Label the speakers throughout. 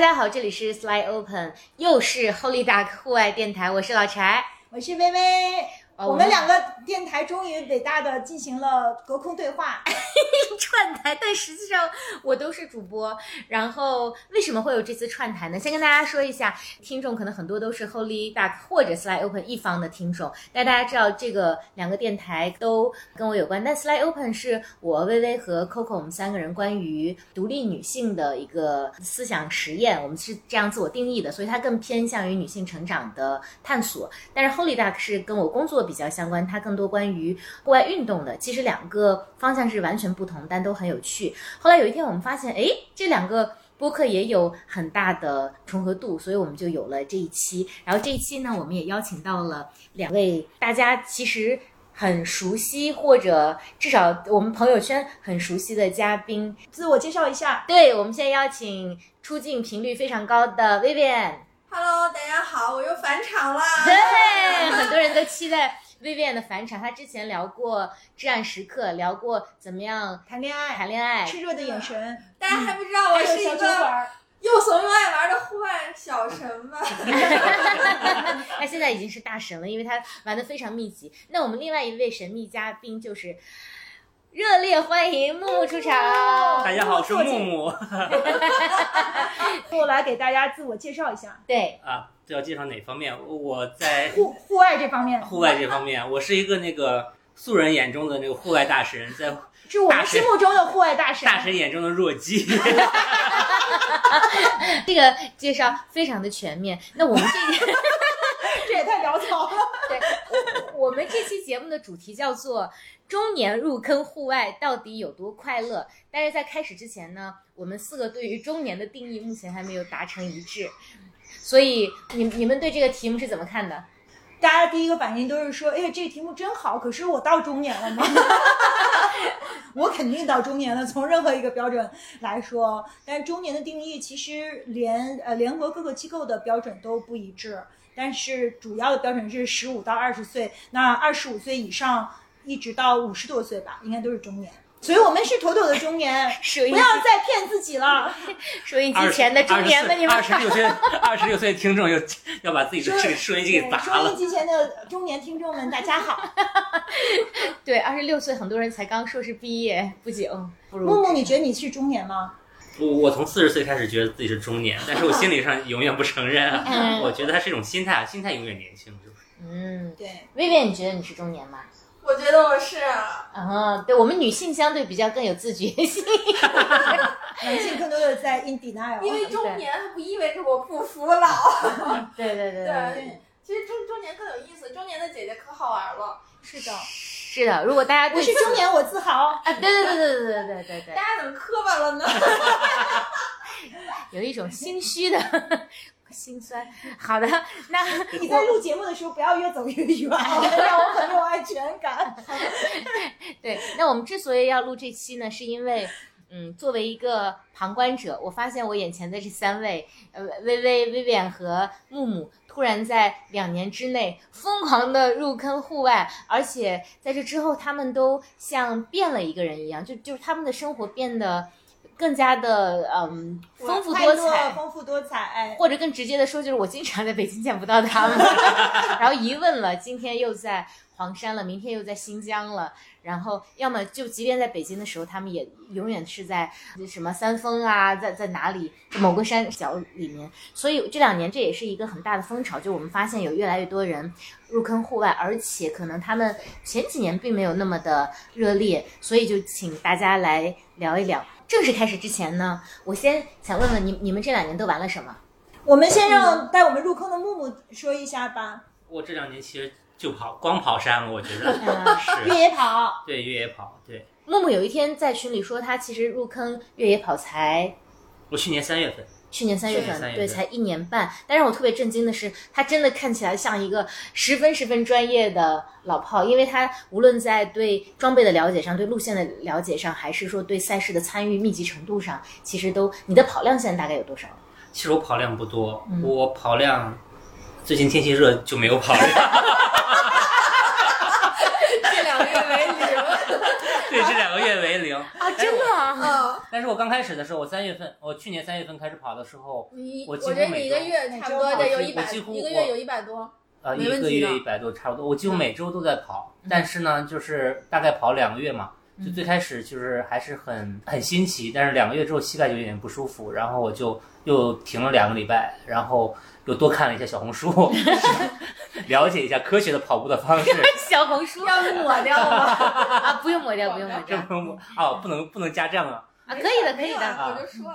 Speaker 1: 家好，这里是 Slide Open，又是 Holy Duck 户外电台，我是老柴，
Speaker 2: 我是微微。
Speaker 1: 哦
Speaker 2: 我们两个电台终于伟大的进行了隔空对话。
Speaker 1: 串台，但实际上我都是主播。然后为什么会有这次串台呢？先跟大家说一下，听众可能很多都是 Holy Duck 或者 Slide Open 一方的听众，但大家知道这个两个电台都跟我有关。但 Slide Open 是我微微和 Coco 我们三个人关于独立女性的一个思想实验，我们是这样自我定义的，所以它更偏向于女性成长的探索。但是 Holy Duck 是跟我工作比较相关，它更多关于户外运动的。其实两个方向是完全不同，但都很有趣。后来有一天我们发现，哎，这两个播客也有很大的重合度，所以我们就有了这一期。然后这一期呢，我们也邀请到了两位大家其实很熟悉，或者至少我们朋友圈很熟悉的嘉宾。
Speaker 2: 自我介绍一下，
Speaker 1: 对，我们现在邀请出镜频率非常高的 Vivian。
Speaker 3: Hello，大家好，我又返场啦。
Speaker 1: 对，很多人都期待 Vivian 的返场。她之前聊过《至暗时刻》，聊过怎么样
Speaker 2: 谈恋爱，
Speaker 1: 谈恋爱。
Speaker 2: 炽热的眼神，
Speaker 3: 大家还不知道我是一个。又怂又爱玩的户外小神吗？
Speaker 1: 他现在已经是大神了，因为他玩的非常密集。那我们另外一位神秘嘉宾就是热烈欢迎木木出场。
Speaker 4: 大家好，我是木木
Speaker 2: 我 来给大家自我介绍一下，
Speaker 1: 对，
Speaker 4: 啊。这要介绍哪方面？我在
Speaker 2: 户户外这方面，
Speaker 4: 户外这方面，我是一个那个素人眼中的那个户外大神，在
Speaker 2: 是我们心目中的户外大神。
Speaker 4: 大神眼中的弱鸡。
Speaker 1: 这个介绍非常的全面。那我们这
Speaker 2: 这也太潦草了。
Speaker 1: 对，我我们这期节目的主题叫做“中年入坑户外到底有多快乐”。但是在开始之前呢，我们四个对于中年的定义目前还没有达成一致，所以你你们对这个题目是怎么看的？
Speaker 2: 大家第一个反应都是说：“哎呀，这个题目真好。”可是我到中年了吗？我肯定到中年了，从任何一个标准来说。但中年的定义其实连呃联合各个机构的标准都不一致，但是主要的标准是十五到二十岁，那二十五岁以上一直到五十多岁吧，应该都是中年。所以我们是妥妥的中年，不要再骗自己了。
Speaker 1: 收音机前的中年们，你们
Speaker 4: 二十六岁，二十六岁听众又要把自己的这个收音机给砸了
Speaker 2: 收音。机前的中年听众们，大家好。
Speaker 1: 对二十六岁，很多人才刚硕士毕业不久，不如
Speaker 2: 木木，你觉得你是中年吗？
Speaker 4: 我我从四十岁开始觉得自己是中年，但是我心理上永远不承认我觉得它是一种心态，心态永远年轻，就是。
Speaker 1: 嗯，
Speaker 2: 对，
Speaker 1: 薇薇，你觉得你是中年吗？
Speaker 3: 我觉得我是，
Speaker 1: 啊，对我们女性相对比较更有自觉性。
Speaker 2: 男性更多的在 in denial，
Speaker 3: 因为中年它不意味着我不服老。
Speaker 1: 对对对对，
Speaker 3: 对，其实中中年更有意思，中年的姐姐可好玩了。
Speaker 2: 是的，
Speaker 1: 是的。如果大家
Speaker 2: 我
Speaker 1: 对
Speaker 2: 是中年，我自豪。
Speaker 1: 啊，对对对对对对对对对
Speaker 3: 大，家怎么磕巴了呢？
Speaker 1: 有一种心虚的心酸。好的，那
Speaker 2: 你在录节目的时候不要越走越远，让我很有安全感。
Speaker 1: 对，那我们之所以要录这期呢，是因为。嗯，作为一个旁观者，我发现我眼前的这三位，呃，微微、薇薇安和木木，突然在两年之内疯狂的入坑户外，而且在这之后，他们都像变了一个人一样，就就是他们的生活变得更加的嗯丰富多彩，
Speaker 2: 丰富多彩。
Speaker 1: 或者更直接的说，就是我经常在北京见不到他们，然后一问了，今天又在黄山了，明天又在新疆了，然后要么就即便在北京的时候，他们也永远是在什么三峰啊，在在哪里某个山脚里面。所以这两年这也是一个很大的风潮，就我们发现有越来越多人入坑户外，而且可能他们前几年并没有那么的热烈，所以就请大家来聊一聊。正式开始之前呢，我先想问问你，你们这两年都玩了什么？
Speaker 2: 我们先让带我们入坑的木木说一下吧。
Speaker 4: 我这两年其实就跑，光跑山了，我觉得
Speaker 1: 是
Speaker 2: 越。野跑，
Speaker 4: 对越野跑，对
Speaker 1: 木木有一天在群里说，他其实入坑越野跑才
Speaker 4: 我去年三月份，
Speaker 1: 去年三月份，对，才一年半。但让我特别震惊的是，他真的看起来像一个十分十分专业的老炮，因为他无论在对装备的了解上、对路线的了解上，还是说对赛事的参与密集程度上，其实都你的跑量现在大概有多少？
Speaker 4: 其实我跑量不多，
Speaker 1: 嗯
Speaker 4: 我跑量最近天气热就没有跑量。
Speaker 3: 这两个月为零。
Speaker 4: 对，这两个月为零。
Speaker 1: 啊，真的啊，
Speaker 3: 嗯，
Speaker 4: 但是我刚开始的时候，我三月份，我去年三月份开始跑的时候，
Speaker 3: 你
Speaker 4: 我几乎
Speaker 3: 我觉得你一个月差不多得有
Speaker 4: 我
Speaker 3: 一百，一个月有一百多。
Speaker 4: 呃，一个月一百多差不多，我几乎每周都在跑。但是呢，就是大概跑两个月嘛，就最开始就是还是很很新奇，但是两个月之后膝盖就有点不舒服，然后我就又停了两个礼拜，然后又多看了一下小红书，了解一下科学的跑步的方式。
Speaker 1: 小红书
Speaker 3: 要抹掉吗？
Speaker 1: 啊，不用抹掉，不用抹
Speaker 4: 这
Speaker 1: 掉
Speaker 4: 不用哦，不能不能加这样啊。
Speaker 1: 啊，可以的，可以的。
Speaker 3: 啊我就说，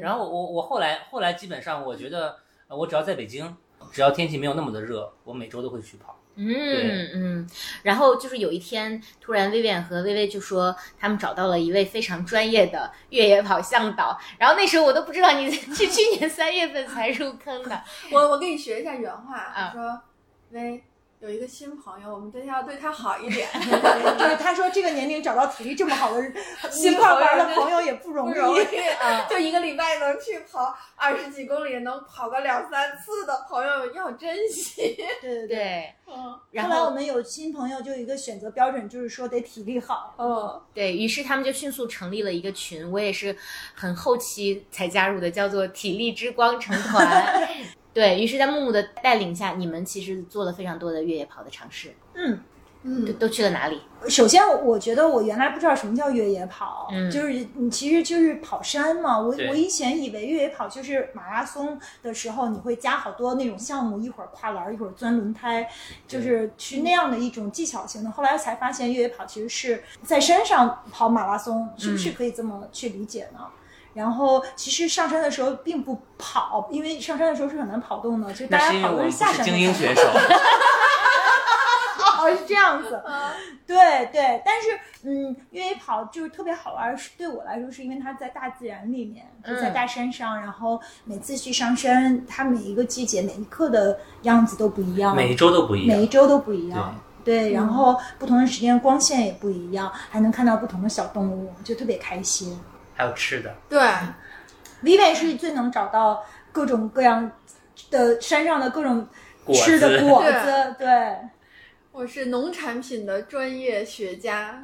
Speaker 4: 然后我我我后来后来基本上我觉得，呃我只要在北京，只要天气没有那么的热，我每周都会去跑。
Speaker 1: 嗯嗯，然后就是有一天，突然薇薇安和薇薇就说他们找到了一位非常专业的越野跑向导，然后那时候我都不知道你是去年三月份才入坑的，
Speaker 3: 我我给你学一下原话，
Speaker 1: 啊。
Speaker 3: 我说，喂，有一个新朋友，我们对他要对他好一点，
Speaker 2: 就是他说这个年龄找到体力这么好的一块玩的 朋友也不容易。
Speaker 3: 容易
Speaker 1: 啊，
Speaker 3: 就一个礼拜能去跑二十几公里，能跑个两三次的朋友要珍惜。
Speaker 2: 对对对。
Speaker 3: 嗯
Speaker 1: 然
Speaker 2: 后来我们有新朋友，就有一个选择标准，就是说得体力好。
Speaker 3: 嗯，
Speaker 1: 对于是他们就迅速成立了一个群，我也是很后期才加入的，叫做体力之光成团。对于是，在木木的带领下，你们其实做了非常多的越野跑的尝试，
Speaker 2: 嗯，
Speaker 1: 都
Speaker 3: 嗯，
Speaker 1: 都去了哪里？
Speaker 2: 首先我觉得我原来不知道什么叫越野跑，
Speaker 1: 嗯
Speaker 2: 就是你其实就是跑山嘛。我我以前以为越野跑就是马拉松的时候你会加好多那种项目，一会儿跨栏，一会儿钻轮胎，就是去那样的一种技巧型的。后来才发现越野跑其实是在山上跑马拉松，是不是可以这么去理解呢？然后其实上山的时候并不跑，因为上山的时候是很难跑动的，其实大家
Speaker 4: 是因为我们不
Speaker 2: 跑的是下山
Speaker 4: 精英选手。
Speaker 2: 哦，是这样子，对对，但是嗯，越野跑就是特别好玩，是对我来说，是因为它在大自然里面，就在
Speaker 1: 嗯
Speaker 2: 大山上，然后每次去上山，它每一个季节、每一刻的样子都不一样，
Speaker 4: 每一周都不一样
Speaker 2: 每一。周都不一样。对，然后不同的时间光线也不一样，还能看到不同的小动物，就特别开心。
Speaker 4: 还有吃的，
Speaker 3: 对
Speaker 2: ，Vivian 是最能找到各种各样的山上的各种吃的
Speaker 4: 子
Speaker 2: 果子，对。
Speaker 3: 我是农产品的专业学家。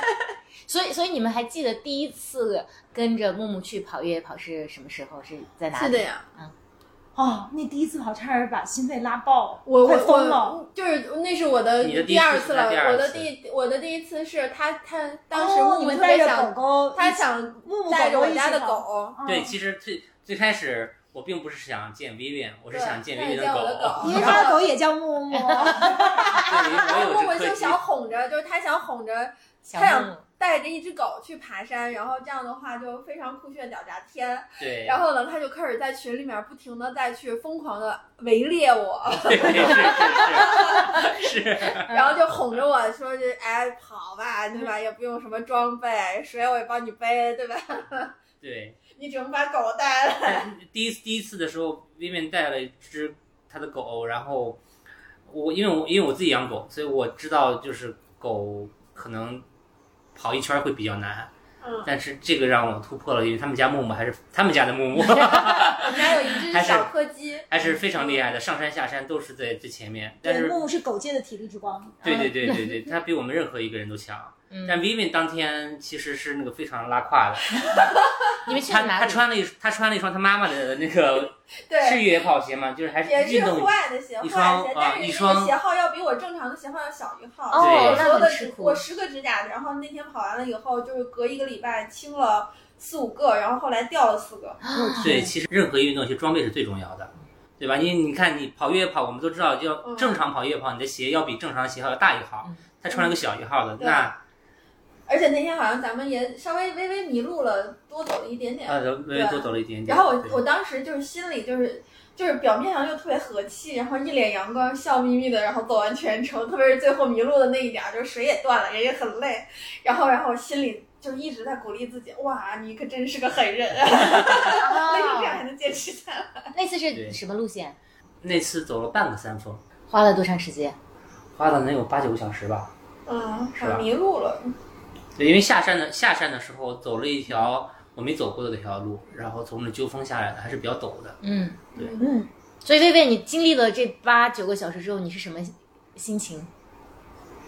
Speaker 1: 所以，所以你们还记得第一次跟着木木去跑越野跑是什么时候？是在哪里？
Speaker 3: 是的呀，
Speaker 2: 哦，那第一次跑差点把心肺拉爆，
Speaker 3: 我
Speaker 2: 快
Speaker 3: 我
Speaker 2: 疯了。
Speaker 3: 就是那是我的
Speaker 4: 第
Speaker 3: 二次了，我的第我的第一次是他他当时
Speaker 2: 哦
Speaker 3: 木木
Speaker 2: 你们带着
Speaker 3: 特别想，
Speaker 2: 狗狗，
Speaker 3: 他想
Speaker 2: 木木
Speaker 3: 带着我家的，狗，
Speaker 2: 嗯
Speaker 4: 对，其实最最开始我并不是想见 Vivian，我是想见
Speaker 3: 但
Speaker 4: Vivian
Speaker 3: 的
Speaker 4: 狗。
Speaker 3: 狗
Speaker 2: 因为他的狗也叫木木。
Speaker 3: 然后。木木就想哄着，就是他想哄着，他想带着一只狗去爬山，然后这样的话就非常酷炫屌炸天。
Speaker 4: 对，
Speaker 3: 然后呢，他就开始在群里面不停的再去疯狂的围猎我，
Speaker 4: 对是是
Speaker 3: 然后就哄着我说就哎跑吧，对吧？也不用什么装备，水我也帮你背，对吧？
Speaker 4: 对。
Speaker 3: 你只能把狗带来。
Speaker 4: 第一次第一次的时候，Vivian 带了一只他的狗，然后我因为我因为我自己养狗，所以我知道就是狗可能跑一圈会比较难。
Speaker 3: 嗯，
Speaker 4: 但是这个让我突破了，因为他们家木木还是他们家的木木，
Speaker 3: 我们家有一只小柯基，
Speaker 4: 还是非常厉害的，上山下山都是在最前面。但
Speaker 2: 对，
Speaker 4: 是
Speaker 2: 木木是狗界的体力之光。
Speaker 4: 对对对对 对，他比我们任何一个人都强。
Speaker 1: 嗯
Speaker 4: 但 Vivian 当天其实是那个非常拉胯的，
Speaker 1: 你们去哪里？
Speaker 4: 他穿了一他穿了一双他妈妈的那个 是，越野跑鞋嘛，就是还是
Speaker 3: 也是户
Speaker 4: 运动
Speaker 3: 外的鞋，户
Speaker 4: 一双
Speaker 3: 外的鞋，
Speaker 4: 啊
Speaker 3: 但是那
Speaker 4: 一双
Speaker 3: 个鞋号要比我正常的鞋号要小一号。
Speaker 1: 哦
Speaker 4: 对
Speaker 1: 那
Speaker 3: 我所有的
Speaker 1: 很吃苦
Speaker 3: 指我十个指甲，然后那天跑完了以后，就是隔一个礼拜清了四五个，然后后来掉了四个。
Speaker 4: 对，其实任何运动其实装备是最重要的，对吧？因为你看你跑越野跑，我们都知道，要
Speaker 3: 嗯
Speaker 4: 正常跑越野跑，你的鞋要比正常的鞋号要大一号
Speaker 1: 嗯，
Speaker 4: 他穿了个小一号的，那
Speaker 3: 而且那天好像咱们也稍微微微迷路了，多走了一点点。
Speaker 4: 啊微微多走了一点点。
Speaker 3: 然后我我当时就是心里就是就是表面上又特别和气，然后一脸阳光，笑眯眯的，然后走完全程，特别是最后迷路的那一点儿，就是水也断了，人也很累，然后然后心里就一直在鼓励自己，哇，你可真是个狠人啊！为什么这样还能坚持下来？
Speaker 1: 那次是什么路线？
Speaker 4: 那次走了半个山峰，
Speaker 1: 花了多长时间？
Speaker 4: 花了能有八九个小时吧。
Speaker 3: 嗯，
Speaker 4: 是吧
Speaker 3: 迷路了。
Speaker 4: 对，因为下山的下山的时候走了一条我没走过的那条路，然后从那纠峰下来的，还是比较陡的。
Speaker 1: 嗯，对
Speaker 2: 嗯，
Speaker 1: 所以薇薇，你经历了这八九个小时之后，你是什么心情？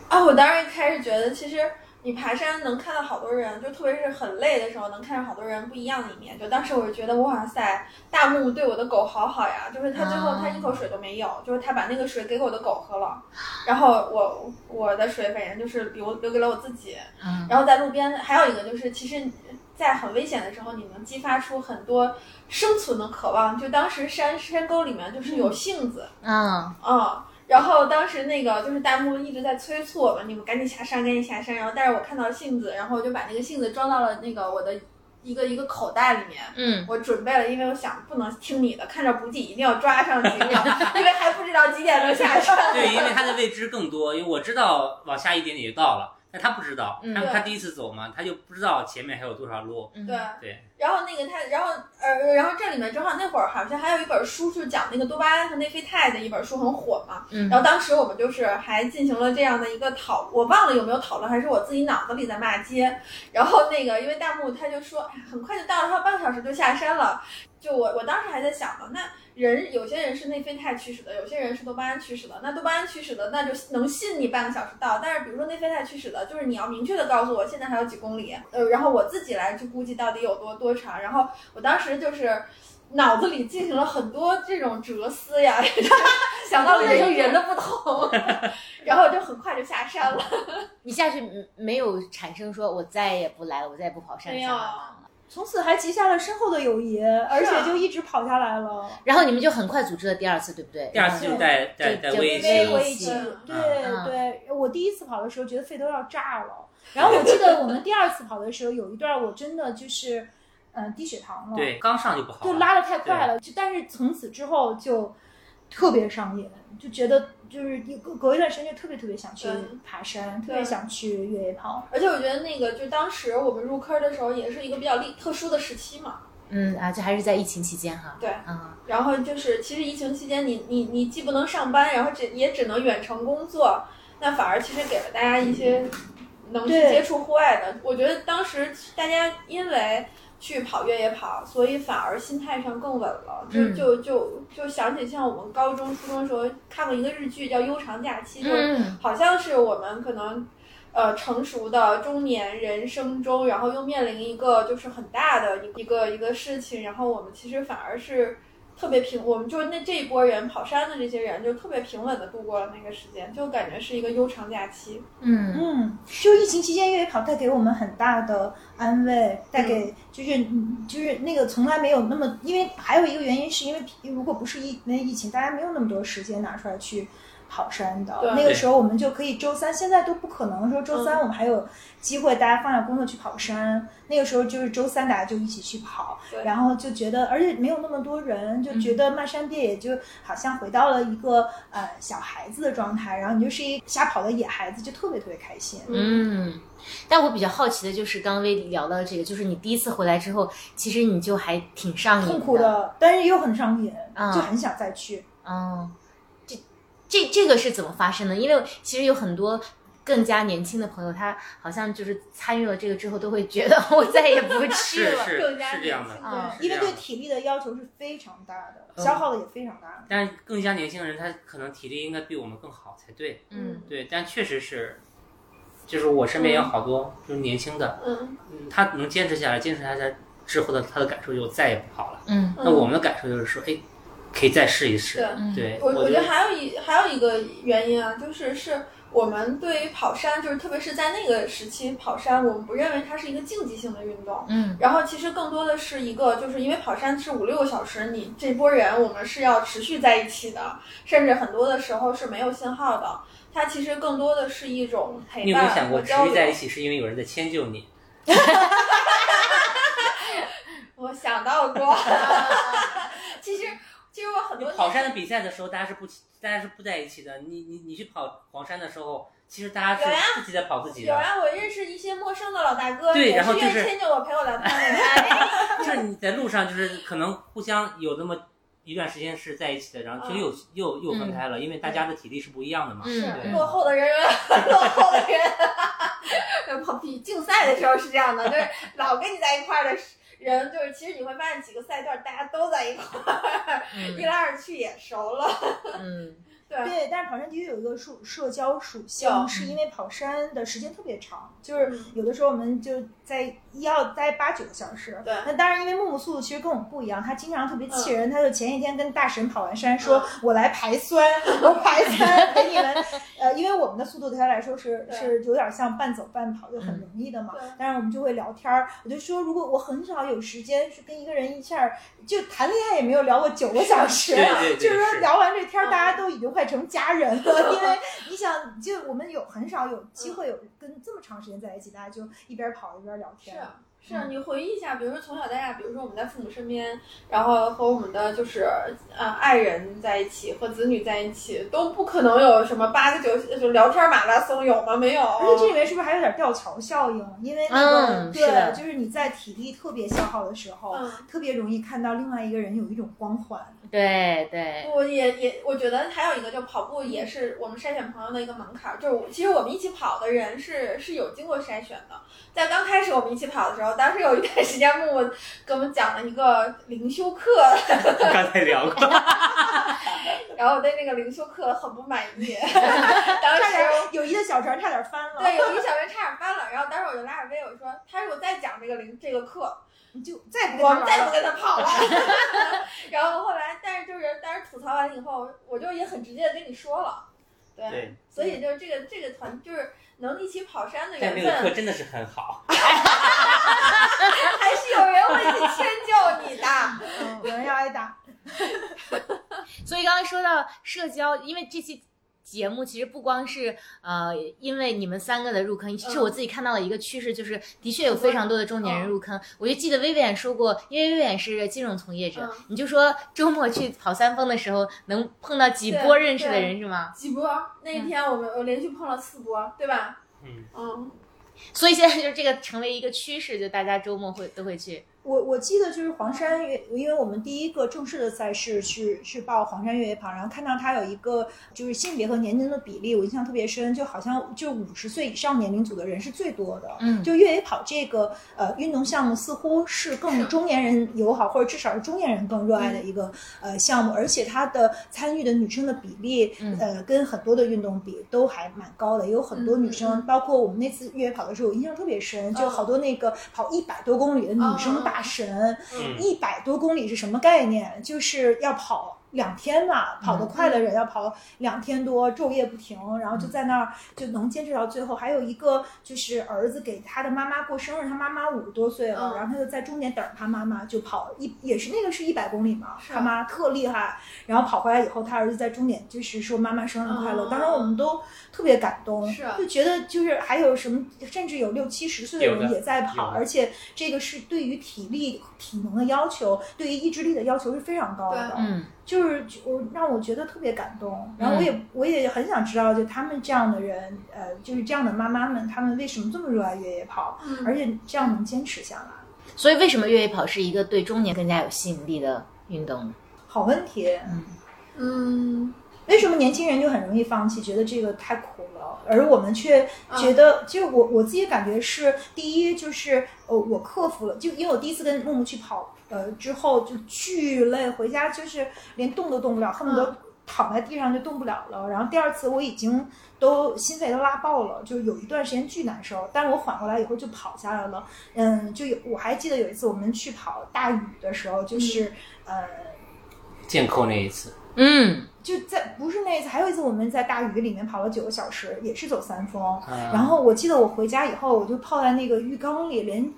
Speaker 3: 啊，我当时一开始觉得，其实你爬山能看到好多人，就特别是很累的时候，能看到好多人不一样的一面。就当时我就觉得，哇塞，大木对我的狗好好呀，就是他最后
Speaker 1: 啊
Speaker 3: 他一口水都没有，就是他把那个水给我的狗喝了，然后我我的水反正就是留留给了我自己。
Speaker 1: 嗯
Speaker 3: 然后在路边还有一个就是，其实，在很危险的时候，你能激发出很多生存的渴望。就当时山山沟里面就是有杏子，
Speaker 1: 嗯
Speaker 3: 嗯，然后当时那个就是弹幕一直在催促我们，你们赶紧下山，赶紧下山。然后但是我看到杏子，然后我就把那个杏子装到了那个我的一个一个口袋里面。
Speaker 1: 嗯
Speaker 3: 我准备了，因为我想不能听你的，看着补给一定要抓上几秒，因为还不知道几点能下山。
Speaker 4: 对，因为他的未知更多，因为我知道往下一点点就到了，但他不知道，他他第一次走嘛，他就不知道前面还有多少路。
Speaker 1: 嗯
Speaker 3: 对，
Speaker 4: 对，
Speaker 3: 然后那个他，然后呃，然后这里面正好那会儿好像还有一本书，就是讲那个多巴胺和内啡肽的一本书很火嘛。
Speaker 1: 嗯
Speaker 3: 然后当时我们就是还进行了这样的一个讨，我忘了有没有讨论，还是我自己脑子里在骂街。然后那个因为弹幕他就说，哎，很快就到了，还有半个小时就下山了。就我我当时还在想呢，那人有些人是内啡肽驱使的，有些人是多巴胺驱使的。那多巴胺驱使的，那就能信你半个小时到。但是比如说内啡肽驱使的，就是你要明确的告诉我现在还有几公里，呃，然后我自己来去估计到底有多多长。然后我当时就是脑子里进行了很多这种哲思呀，想到了人与人的不同，然后就很快就下山了。
Speaker 1: 你下去嗯没有产生说我再也不来了，我再也不跑山
Speaker 3: 没有
Speaker 1: 上了吗？
Speaker 2: 从此还结下了深厚的友谊，而且就一直跑下来了。
Speaker 1: 然后你们就很快组织了第二次，对不对？
Speaker 4: 第二次就带带带
Speaker 1: 就
Speaker 4: 威
Speaker 1: 就
Speaker 2: 微
Speaker 1: 微
Speaker 2: 微信，对
Speaker 1: 嗯
Speaker 2: 对，我第一次跑的时候觉得肺都要炸了，然后我记得我们第二次跑的时候有一段我真的就是，嗯、低血糖了，
Speaker 4: 对，刚上就不好。
Speaker 2: 就拉的太快了，就但是从此之后就特别上瘾，就觉得就是一隔隔一段时间就特别特别想去爬山，特别想去越野跑。
Speaker 3: 而且我觉得那个就当时我们入坑的时候，也是一个比较厉特殊的时期嘛。
Speaker 1: 嗯啊，这还是在疫情期间哈。
Speaker 3: 对
Speaker 1: 嗯，
Speaker 3: 然后就是，其实疫情期间你，你你既不能上班，然后只也只能远程工作，那反而其实给了大家一些能去接触户外的。我觉得当时大家因为去跑越野跑，所以反而心态上更稳了。就
Speaker 1: 嗯
Speaker 3: 就就就想起像我们高中、初中的时候看过一个日剧叫《悠长假期》，就好像是我们可能呃成熟的中年人生中，然后又面临一个就是很大的一一个一个事情，然后我们其实反而是特别平，我们就是那这一波人跑山的这些人就特别平稳的度过了那个时间，就感觉是一个悠长假期。
Speaker 1: 嗯。
Speaker 2: 嗯，就疫情期间越野跑带给我们很大的安慰，带给就是嗯就是那个从来没有那么，因为还有一个原因是因为如果不是疫那疫情，大家没有那么多时间拿出来去跑山的。那个时候我们就可以周三，现在都不可能说周三我们还有机会大家放下工作去跑山。那个时候就是周三大家就一起去跑，然后就觉得，而且没有那么多人，就觉得漫山遍野就好像回到了一个呃小孩子的状态，然后你就是一瞎跑的野孩子，就特别特别开心。
Speaker 1: 嗯，但我比较好奇的就是，刚刚微聊到这个，就是你第一次回来之后，其实你就还挺上瘾
Speaker 2: 痛苦的，但是又很上瘾，
Speaker 1: 嗯。
Speaker 2: 就很想再去。
Speaker 1: 哦，这这这个是怎么发生的？因为其实有很多更加年轻的朋友，他好像就是参与了这个之后，都会觉得 我再也不去了。
Speaker 4: 是是
Speaker 3: 更加
Speaker 4: 是这样的
Speaker 2: 因为对体力的要求是非常大的，
Speaker 4: 嗯
Speaker 2: 消耗的也非常大。
Speaker 4: 但是更加年轻的人，他可能体力应该比我们更好才对。
Speaker 1: 嗯
Speaker 4: 对，但确实是，就是我身边有好多就是年轻的，
Speaker 3: 嗯，
Speaker 4: 嗯，他能坚持下来，坚持下来之后的他的感受就再也不好了。
Speaker 1: 嗯
Speaker 4: 那我们的感受就是说，哎，可以再试一试。
Speaker 3: 对。我我
Speaker 4: 觉
Speaker 3: 觉得还有一还有一个原因啊，就是是我们对于跑山，就是特别是在那个时期跑山，我们不认为它是一个竞技性的运动。
Speaker 1: 嗯
Speaker 3: 然后其实更多的是一个，就是因为跑山是五六个小时，你这波人我们是要持续在一起的，甚至很多的时候是没有信号的。它其实更多的是一种陪伴
Speaker 4: 你有没有想过，持。续在一起是因为有人在迁就你？
Speaker 3: 我想到过，其实其实我很多
Speaker 4: 跑山的比赛的时候，大家是不大家是不在一起的。你你你去跑黄山的时候，其实大家是自己在跑自己的，
Speaker 3: 有啊，我认识一些陌生的老大哥，
Speaker 4: 对然后就是
Speaker 3: 是愿意迁就我陪我聊天的。
Speaker 4: 就是你在路上就是可能互相有那么一段时间是在一起的，然后就又又又分开了，因为大家的体力是不一样的嘛。
Speaker 1: 嗯
Speaker 4: 对
Speaker 3: 落后的人，落后的人，跑比竞赛的时候是这样的，就是老跟你在一块儿的人，就是其实你会发现几个赛段大家都在一块儿，一
Speaker 1: 嗯
Speaker 3: 来二去也熟了。
Speaker 1: 嗯，
Speaker 3: 对。
Speaker 2: 对，但是跑山的确有一个社社交属性，是因为跑山的时间特别长，就是
Speaker 3: 嗯。
Speaker 2: 有的时候我们就在要待八九个小时。
Speaker 3: 对
Speaker 2: 那当然，因为木木速度其实跟我们不一样，他经常特别
Speaker 3: 嗯
Speaker 2: 气人，他就前一天跟大神跑完山说：“我来排酸，我排酸给你们。”呃，因为我们的速度对他来说是是有点像半走半跑，就很容易的嘛。
Speaker 3: 对
Speaker 2: 但是我们就会聊天儿，我就说，如果我很少有时间是跟一个人一下就谈恋爱，也没有聊过九个小时，
Speaker 4: 对对对
Speaker 2: 就是说聊完这天大家都已经快成家人了。因为你想，就我们有很少有机会有跟这么长时间在一起，大家就一边跑一边聊天。
Speaker 3: 是是啊，你回忆一下，比如说从小到大，比如说我们在父母身边，然后和我们的就是呃爱人在一起，和子女在一起，都不可能有什么八个九就聊天马拉松有吗？没有。
Speaker 2: 而且这里面是不是还有点吊桥效应？因为那个、对
Speaker 1: 嗯是的，
Speaker 2: 就是你在体力特别消耗的时候，
Speaker 3: 嗯
Speaker 2: 特别容易看到另外一个人有一种光环。
Speaker 1: 对对，
Speaker 3: 我也也，我觉得还有一个，就跑步也是我们筛选朋友的一个门槛儿。就是我其实我们一起跑的人是是有经过筛选的。在刚开始我们一起跑的时候，当时有一段时间木木给我们讲了一个灵修课，
Speaker 4: 刚才聊过，
Speaker 3: 然后我对那个灵修课很不满意。当时
Speaker 2: 友谊的小船差点翻了。
Speaker 3: 对友谊小船差点翻了，然后当时我就拉着威我说，他如果再讲这个灵这个课，
Speaker 2: 你就再不跟
Speaker 3: 我们再不跟他跑了。然后后来，但是就是，当时吐槽完以后，我就也很直接的跟你说了，对，
Speaker 4: 对
Speaker 3: 所以就是这个这个团就是能一起跑山的缘分，
Speaker 4: 那个课真的是很好。
Speaker 3: 还是有人会去迁就你的。
Speaker 2: 嗯，有人要挨打。
Speaker 1: 所以刚刚说到社交，因为这期节目其实不光是呃，因为你们三个的入坑，是我自己看到了一个趋势，就是的确有非常多的中年人入坑。我就记得薇薇安说过，因为薇薇安是金融从业者，
Speaker 3: 嗯
Speaker 1: 你就说周末去跑三峰的时候能碰到几波认识的人是吗？
Speaker 3: 几波？那一天我们我连续碰了四波，对吧？
Speaker 4: 嗯，
Speaker 3: 嗯，
Speaker 1: 所以现在就是这个成为一个趋势，就大家周末会都会去。
Speaker 2: 我我记得就是黄山越，因为我们第一个正式的赛事是是报黄山越野跑，然后看到它有一个就是性别和年龄的比例，我印象特别深，就好像就五十岁以上年龄组的人是最多的。
Speaker 1: 嗯。
Speaker 2: 就越野跑这个呃运动项目似乎是更中年人友好，或者至少是中年人更热爱的一个、呃项目，而且它的参与的女生的比例，
Speaker 1: 嗯。
Speaker 2: 呃跟很多的运动比都还蛮高的，也有很多女生，
Speaker 3: 嗯。
Speaker 2: 包括我们那次越野跑的时候，我印象特别深，就
Speaker 3: 嗯。
Speaker 2: 好多那个跑一百多公里的女生大神。
Speaker 4: 嗯
Speaker 2: 一百多公里是什么概念？就是要跑两天嘛，跑得快的人要跑两天多，昼夜不停，然后就在那儿就能坚持到最后。还有一个就是儿子给他的妈妈过生日，他妈妈五十多岁了，
Speaker 3: 嗯。
Speaker 2: 然后他就在终点等着他妈妈，就跑一也是那个是一百公里嘛，他妈特厉害。然后跑回来以后，他儿子在终点就是说妈妈生日快乐，
Speaker 3: 嗯
Speaker 2: 当时我们都特别感动，就觉得就是还有什么，甚至有六七十岁的人也在跑，而且这个是对于体力、体能的要求，对于意志力的要求是非常高的。
Speaker 1: 嗯，
Speaker 2: 就是我让我觉得特别感动，然后我也、我也很想知道，就他们这样的人，呃，就是这样的妈妈们，他们为什么这么热爱越野跑，
Speaker 3: 嗯
Speaker 2: 而且这样能坚持下来？
Speaker 1: 所以为什么越野跑是一个对中年更加有吸引力的运动呢？
Speaker 2: 好问题。
Speaker 3: 嗯嗯，
Speaker 2: 为什么年轻人就很容易放弃，觉得这个太苦了，而我们却
Speaker 3: 嗯
Speaker 2: 觉得，就我我自己感觉是，第一就是呃，我克服了，就因为我第一次跟木木去跑，呃，之后就巨累，回家就是连动都动不了，恨不得
Speaker 3: 嗯
Speaker 2: 躺在地上就动不了了。然后第二次我已经都心肺都拉爆了，就有一段时间巨难受，但是我缓过来以后就跑下来了。嗯，就有我还记得有一次我们去跑大雨的时候，就是、呃。
Speaker 4: 剑扣那一次，
Speaker 1: 嗯，
Speaker 2: 就在不是那一次，还有一次我们在大雨里面跑了九个小时，也是走三峰。
Speaker 4: 嗯
Speaker 2: 然后我记得我回家以后，我就泡在那个浴缸里，连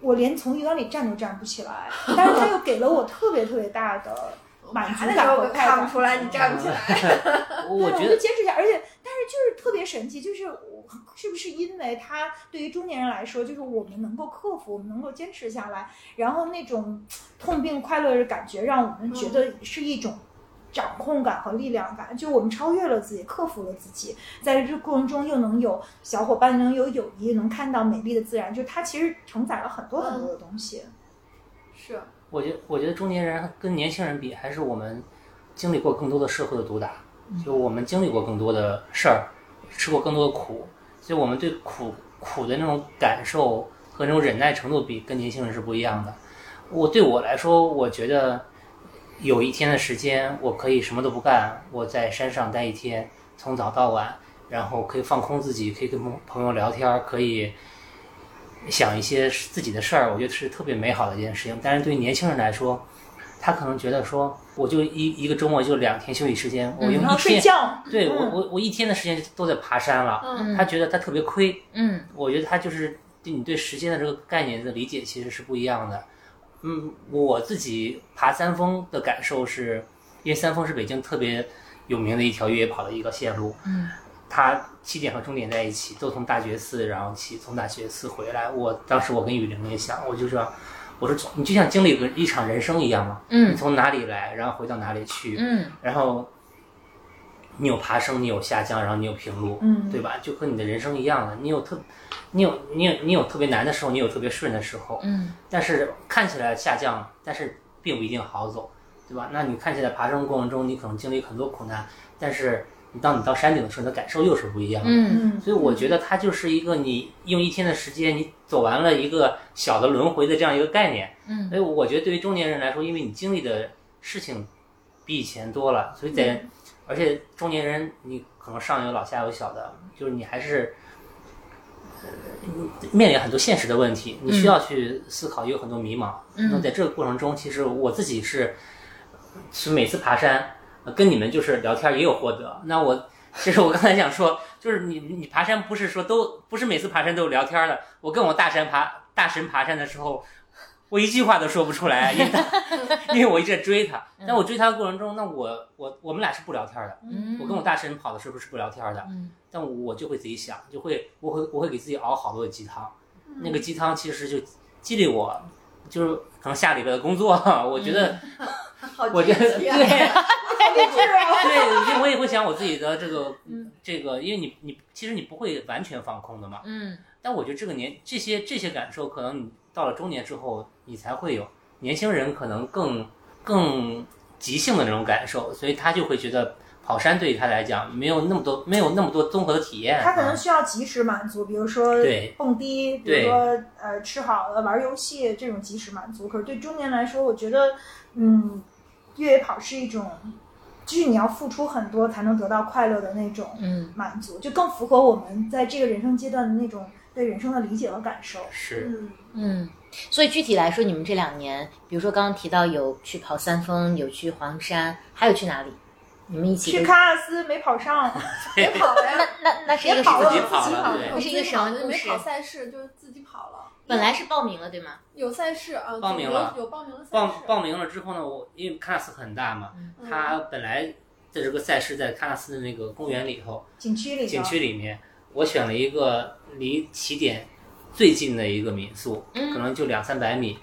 Speaker 2: 我连从浴缸里站都站不起来。但是它又给了我特别特别大的满足感和快感。
Speaker 3: 看不出来你站不起来。
Speaker 2: 对，我
Speaker 4: 我觉得
Speaker 2: 就坚持下，而且但是就是特别神奇，就是是不是因为它对于中年人来说，就是我们能够克服，我们能够坚持下来，然后那种痛并快乐的感觉，让我们觉得是一种。掌控感和力量感，就我们超越了自己，克服了自己，在这过程中又能有小伙伴，能有友谊，能看到美丽的自然，就它其实承载了很多很多的东西。
Speaker 3: 是，
Speaker 4: 我觉我觉得中年人跟年轻人比，还是我们经历过更多的社会的毒打，就我们经历过更多的事儿，吃过更多的苦，所以我们对苦苦的那种感受和那种忍耐程度比跟年轻人是不一样的。我对我来说，我觉得有一天的时间，我可以什么都不干，我在山上待一天，从早到晚，然后可以放空自己，可以跟朋朋友聊天，可以想一些自己的事儿，我觉得是特别美好的一件事情。但是对于年轻人来说，他可能觉得说，我就一一个周末就两天休息时间，我用一天，
Speaker 2: 睡觉，
Speaker 4: 对我
Speaker 2: 嗯
Speaker 4: 我我一天的时间都在爬山了，
Speaker 3: 嗯
Speaker 4: 他觉得他特别亏。
Speaker 1: 嗯
Speaker 4: 我觉得他就是对你对时间的这个概念的理解其实是不一样的。嗯，我自己爬三峰的感受是，因为三峰是北京特别有名的一条越野跑的一个线路，
Speaker 1: 嗯，
Speaker 4: 它起点和终点在一起，都从大觉寺，然后起从大觉寺回来。我当时我跟雨玲也想，我就说，我说你就像经历一个一场人生一样嘛，你
Speaker 1: 嗯
Speaker 4: 从哪里来，然后回到哪里去，
Speaker 1: 嗯。
Speaker 4: 然后你有爬升，你有下降，然后你有平路，
Speaker 2: 嗯
Speaker 4: 对吧？就和你的人生一样的，你有特，你有你有你有特别难的时候，你有特别顺的时候，
Speaker 1: 嗯
Speaker 4: 但是看起来下降，但是并不一定好走，对吧？那你看起来爬升过程中，你可能经历很多苦难，但是你当你到山顶的时候，你的感受又是不一样的。所以我觉得它就是一个你用一天的时间，你走完了一个小的轮回的这样一个概念。
Speaker 1: 嗯
Speaker 4: 所以我觉得对于中年人来说，因为你经历的事情比以前多了，所以在、而且中年人你可能上有老下有小的，就是你还是。呃面临很多现实的问题，你需要去思考，也有很多迷茫。那在这个过程中，其实我自己是是每次爬山，呃跟你们就是聊天也有获得。那我其实我刚才想说，就是你你爬山不是说都不是每次爬山都有聊天的。我跟我大山爬大神爬山的时候，我一句话都说不出来，因为他因为我一直在追他。但我追他的过程中，那我我我们俩是不聊天的。
Speaker 1: 嗯，
Speaker 4: 我跟我大神跑的时候是不聊天的，
Speaker 1: 嗯
Speaker 4: 但我就会自己想，就会我会我会给自己熬好多的鸡汤，那个鸡汤其实就激励我，就是可能下礼拜的工作，我觉得、
Speaker 3: 好
Speaker 4: 我觉得对！对，因为我也会想我自己的这个这个，因为你你其实你不会完全放空的嘛，
Speaker 1: 嗯
Speaker 4: 但我觉得这个年这些这些感受，可能你到了中年之后，你才会有。年轻人可能更更即兴的那种感受，所以他就会觉得跑山对于他来讲没有那么多没有那么多综合的体验。
Speaker 2: 他可能
Speaker 4: 啊
Speaker 2: 需要及时满足，比如说
Speaker 4: 对
Speaker 2: 蹦迪，比如说呃吃好了、玩游戏这种及时满足。可是对中年来说，我觉得，嗯，越野跑是一种，就是你要付出很多才能得到快乐的那种
Speaker 1: 嗯
Speaker 2: 满足，就更符合我们在这个人生阶段的那种对人生的理解和感受。
Speaker 4: 是
Speaker 3: 嗯，
Speaker 1: 嗯。所以具体来说，你们这两年，比如说刚刚提到有去跑三峰，有去黄山，还有去哪里？你们一起
Speaker 2: 去喀纳斯没跑上，
Speaker 3: 别跑了呀，
Speaker 1: 那那那是一个
Speaker 2: 别跑了
Speaker 1: 什么
Speaker 4: 自己跑了
Speaker 1: 是一个什么故事
Speaker 3: 没跑赛事，就是自己跑了。
Speaker 1: 本来是报名了对吗？
Speaker 3: 有赛事啊，
Speaker 4: 报名了
Speaker 3: 有有报名了赛
Speaker 4: 报
Speaker 3: 事。
Speaker 4: 报名了之后呢，我因为喀纳斯很大嘛，
Speaker 3: 嗯
Speaker 4: 它本来的这个赛事在喀纳斯的那个公园里头，
Speaker 2: 景区里的
Speaker 4: 景区里面，我选了一个离起点最近的一个民宿，
Speaker 1: 嗯。
Speaker 4: 可能就两三百米。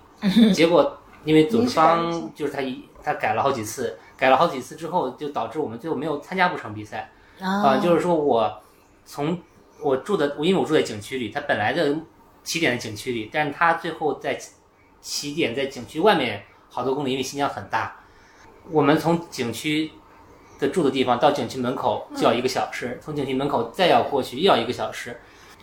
Speaker 4: 结果因为组织
Speaker 2: 临时改了
Speaker 4: 方就是他一他改了好几次，改了好几次之后，就导致我们最后没有参加不成比赛。啊、
Speaker 1: 啊
Speaker 4: 就是说我从我住的，因为我住在景区里，他本来的起点在景区里，但是他最后在起点在景区外面好多公里，因为新疆很大，我们从景区的住的地方到景区门口就要一个小时，从景区门口再要过去又要一个小时，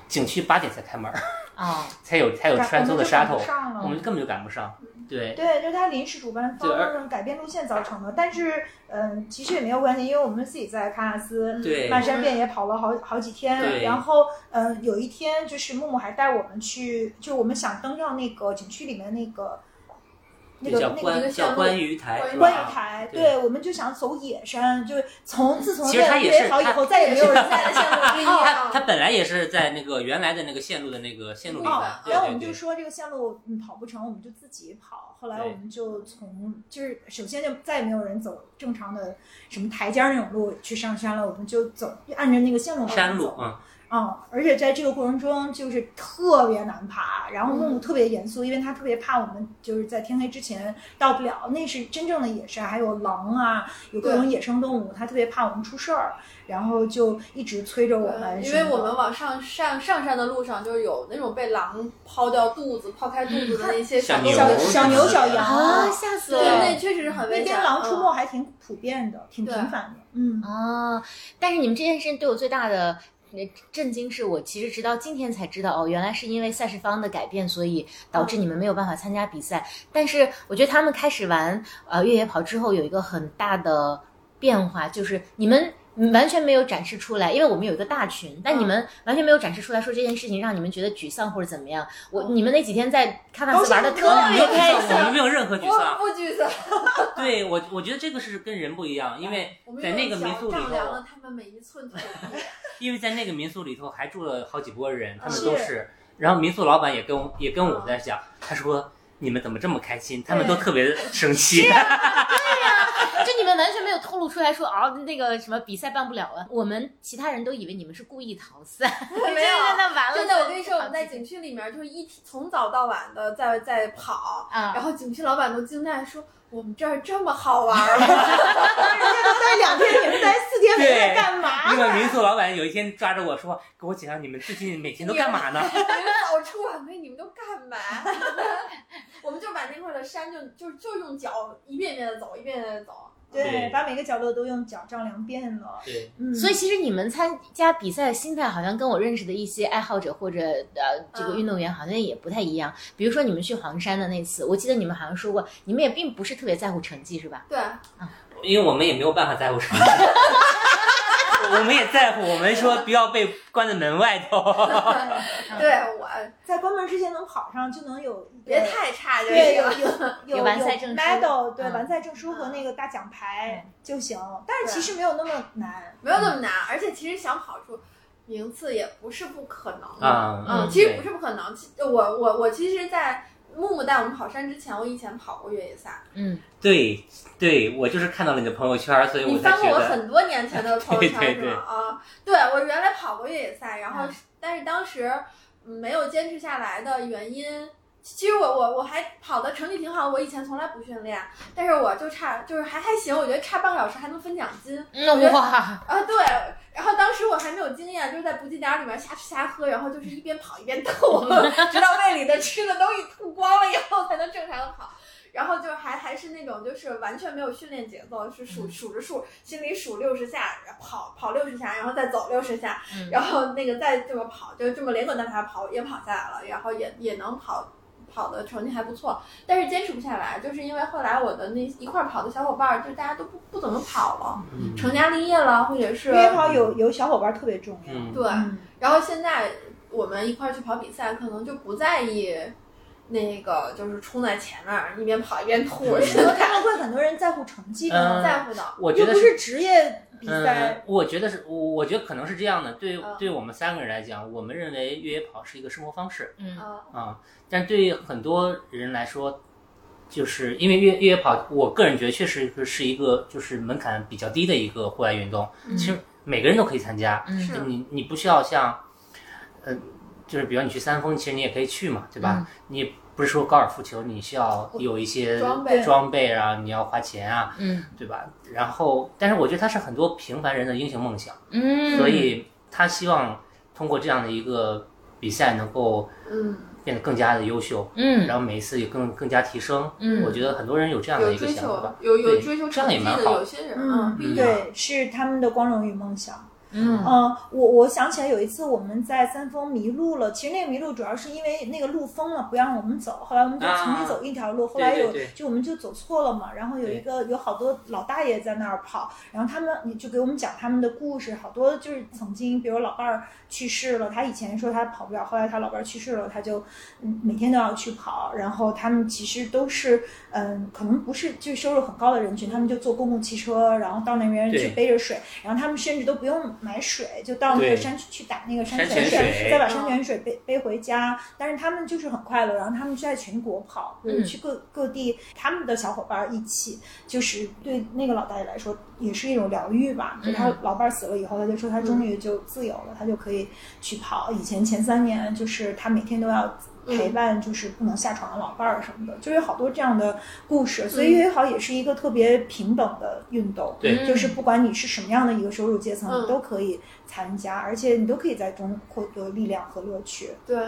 Speaker 4: 景区八点才开门儿，
Speaker 1: 哦，
Speaker 4: 才有才有穿梭的
Speaker 2: 我们就赶
Speaker 4: shuttle，
Speaker 2: 不上了
Speaker 4: 我们根本就赶不上。对，
Speaker 2: 对，就是他临时主办方改变路线造成的。但是，嗯、其实也没有关系，因为我们自己在喀纳斯
Speaker 4: 对
Speaker 2: 漫山遍野跑了好好几天。然后，嗯、有一天就是木木还带我们去，就我们想登上那个景区里面那个那
Speaker 4: 这叫
Speaker 2: 个那个
Speaker 4: 观叫
Speaker 3: 那个线路
Speaker 4: 观鱼台，
Speaker 3: 观鱼
Speaker 2: 台，
Speaker 4: 对
Speaker 2: 对，我们就想走野山，就是从自从
Speaker 4: 其实它
Speaker 2: 越
Speaker 4: 也是它
Speaker 2: 野跑以后，再也没有人
Speaker 3: 在的线路之一
Speaker 4: 它
Speaker 3: 啊。
Speaker 4: 它本来也是在那个原来的那个线路的那个线路里
Speaker 2: 哦
Speaker 4: 面，，
Speaker 2: 然后我们就。说这个线路嗯跑不成，我们就自己跑。后来我们就从就是首先就再也没有人走正常的什么台阶那种路去上山了，我们就走按照那个线路。
Speaker 4: 山路嗯，
Speaker 2: 嗯，而且在这个过程中就是特别难爬，然后木木特别严肃，因为他特别怕我们就是在天黑之前到不了，那是真正的野山，还有狼啊，有各种野生动物，他特别怕我们出事儿，然后就一直催着我们
Speaker 3: 因为我们往上上上山的路上，就是有那种被狼抛掉肚子、抛开肚子的那些
Speaker 4: 小
Speaker 2: 小
Speaker 4: 牛
Speaker 2: 小牛小羊。
Speaker 1: 啊，吓死了！
Speaker 3: 那确实是很危险。
Speaker 2: 那边狼出
Speaker 3: 嗯。
Speaker 2: 没还挺普遍的，挺频繁的。嗯，
Speaker 1: 啊，但是你们这件事对我最大的震惊是我其实直到今天才知道，哦，原来是因为赛事方的改变，所以导致你们没有办法参加比赛。但是我觉得他们开始玩呃越野跑之后，有一个很大的变化，就是你们。完全没有展示出来，因为我们有一个大群，但你们完全没有展示出来说这件事情让你们觉得沮丧或者怎么样。我你们那几天在喀纳斯玩的特别开心，
Speaker 4: 我们没有任何沮丧，
Speaker 3: 不沮丧。
Speaker 4: 对我，我觉得这个是跟人不一样，因为在那个民宿里头，
Speaker 3: 了他们每一寸土地。
Speaker 4: 因为在那个民宿里头还住了好几波人，他们都是，然后民宿老板也跟也跟我在讲，他说你们怎么这么开心？他们都特别生气。
Speaker 1: 完全没有透露出来说哦，那个什么比赛办不了了。我们其他人都以为你们是故意逃赛，
Speaker 3: 没有，
Speaker 1: 那完了。
Speaker 3: 真的，我跟你说，我们在景区里面就是一从早到晚的在在跑，然后景区老板都惊呆说。我们这儿这么好玩儿，人家
Speaker 2: 都待两天，你们待四天，在干嘛？
Speaker 4: 那个民宿老板有一天抓着我说：“给我讲讲你们最近每天都干嘛呢？”
Speaker 3: 你们早出晚归，你们都干嘛？我们就把那块的山就就就用脚一遍遍的走，一遍遍的走。
Speaker 2: 对，把每个角落都用脚丈量遍了。
Speaker 4: 对，
Speaker 2: 嗯，
Speaker 1: 所以其实你们参加比赛的心态，好像跟我认识的一些爱好者或者呃这个运动员好像也不太一样。比如说你们去黄山的那次，我记得你们好像说过，你们也并不是特别在乎成绩，是吧？
Speaker 3: 对，
Speaker 4: 因为我们也没有办法在乎成绩。我们也在乎，我们说不要被关在门外头。
Speaker 3: 对，我
Speaker 2: 在关门之前能跑上，就能有
Speaker 3: 别太差，
Speaker 2: 对，有 有
Speaker 1: 有完赛证书
Speaker 2: ，medal，对，完赛证书和那个大奖牌就行。但是其实没有那么难，
Speaker 3: 没有那么难，而且其实想跑出名次也不是不可能
Speaker 4: 啊。
Speaker 3: 嗯，其实不是不可能。我我我其实，在。木木带我们跑山之前，我以前跑过越野赛。
Speaker 1: 嗯，
Speaker 4: 对，对我就是看到了你的朋友圈，所以我
Speaker 3: 你翻过我很多年前的朋友圈
Speaker 4: 是吗？
Speaker 3: 啊，对我原来跑过越野赛，然后但是当时没有坚持下来的原因。其实我我我还跑的成绩挺好，我以前从来不训练，但是我就差就是还还行，我觉得差半个小时还能分奖金。
Speaker 1: 哇
Speaker 3: 啊对，然后当时我还没有经验，就是在补给点里面瞎吃瞎喝，然后就是一边跑一边吐，直到胃里的吃的东西吐光了以后才能正常的跑。然后就还还是那种就是完全没有训练节奏，是数数着数，心里数六十下，跑跑六十下，然后再走六十下，然后那个再这么跑，就这么连滚带爬跑也跑下来了，然后也也能跑。跑的成绩还不错，但是坚持不下来，就是因为后来我的那一块跑的小伙伴，就大家都不不怎么跑了，成家立业了，或者是
Speaker 2: 越野跑有有小伙伴特别重要。
Speaker 3: 对，然后现在我们一块去跑比赛，可能就不在意那个，就是冲在前面一边跑一边吐。可
Speaker 2: 能他们会很多人在乎成绩，可能
Speaker 3: 在乎的，
Speaker 4: 我觉得
Speaker 2: 不是职业。比
Speaker 4: 赛，我觉得是，我我觉得可能是这样的。对，对我们三个人来讲，我们认为越野跑是一个生活方式。
Speaker 1: 嗯
Speaker 4: 啊，但对于很多人来说，就是因为越越野跑，我个人觉得确实是一个就是门槛比较低的一个户外运动。其实每个人都可以参加。
Speaker 1: 嗯，
Speaker 4: 你你不需要像，呃，就是比如你去三峰，其实你也可以去嘛，对吧？你。不是说高尔夫球你需要有一些装备，装备啊，你要花钱啊，
Speaker 1: 嗯，
Speaker 4: 对吧？然后，但是我觉得他是很多平凡人的英雄梦想，
Speaker 1: 嗯，
Speaker 4: 所以他希望通过这样的一个比赛能够，
Speaker 3: 嗯，
Speaker 4: 变得更加的优秀，
Speaker 1: 嗯，
Speaker 4: 然后每一次也更更加提升，
Speaker 1: 嗯，
Speaker 4: 我觉得很多人有这样的一个想
Speaker 3: 法，有有追求
Speaker 4: 这样也蛮
Speaker 3: 好，有些人，嗯，
Speaker 2: 对，是他们的光荣与梦想。
Speaker 1: 嗯
Speaker 2: 我我想起来有一次我们在三峰迷路了，其实那个迷路主要是因为那个路封了，不让我们走。后来我们就重新走一条路，后来有就我们就走错了嘛。然后有一个有好多老大爷在那儿跑，然后他们你就给我们讲他们的故事，好多就是曾经，比如老伴儿去世了，他以前说他跑不了，后来他老伴儿去世了，他就嗯每天都要去跑。然后他们其实都是嗯，可能不是就收入很高的人群，他们就坐公共汽车，然后到那边去背着水，然后他们甚至都不用。买水就到那个山区去打那个山泉水，再把山泉水背背回家。但是他们就是很快乐，然后他们就在全国跑，就是去各各地，他们的小伙伴一起，就是对那个老大爷来说也是一种疗愈吧。就他老伴死了以后，他就说他终于就自由了，他就可以去跑。以前前三年就是他每天都要。陪伴就是不能下床的老伴儿什么的，就有好多这样的故事。所以越野跑也是一个特别平等的运动，
Speaker 4: 对，
Speaker 2: 就是不管你是什么样的一个收入阶层，你都可以参加，而且你都可以在中获得力量和乐趣。
Speaker 3: 对，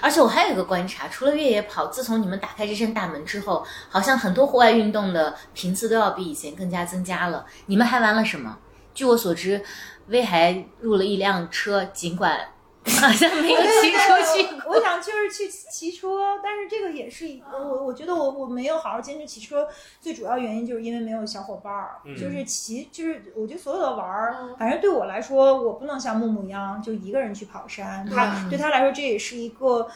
Speaker 1: 而且我还有一个观察，除了越野跑，自从你们打开这扇大门之后，好像很多户外运动的频次都要比以前更加增加了。你们还玩了什么？据我所知。威还入了一辆车，尽管 好像没有骑出去过。
Speaker 2: 我想就是去骑车，但是这个也是我我我觉得我我没有好好坚持骑车，最主要原因就是因为没有小伙伴儿，
Speaker 4: 嗯
Speaker 2: 就是骑就是我觉得所有的玩儿，
Speaker 3: 嗯
Speaker 2: 反正对我来说，我不能像木木一样就一个人去跑山，他、
Speaker 1: 嗯
Speaker 2: 对他来说这也是一个。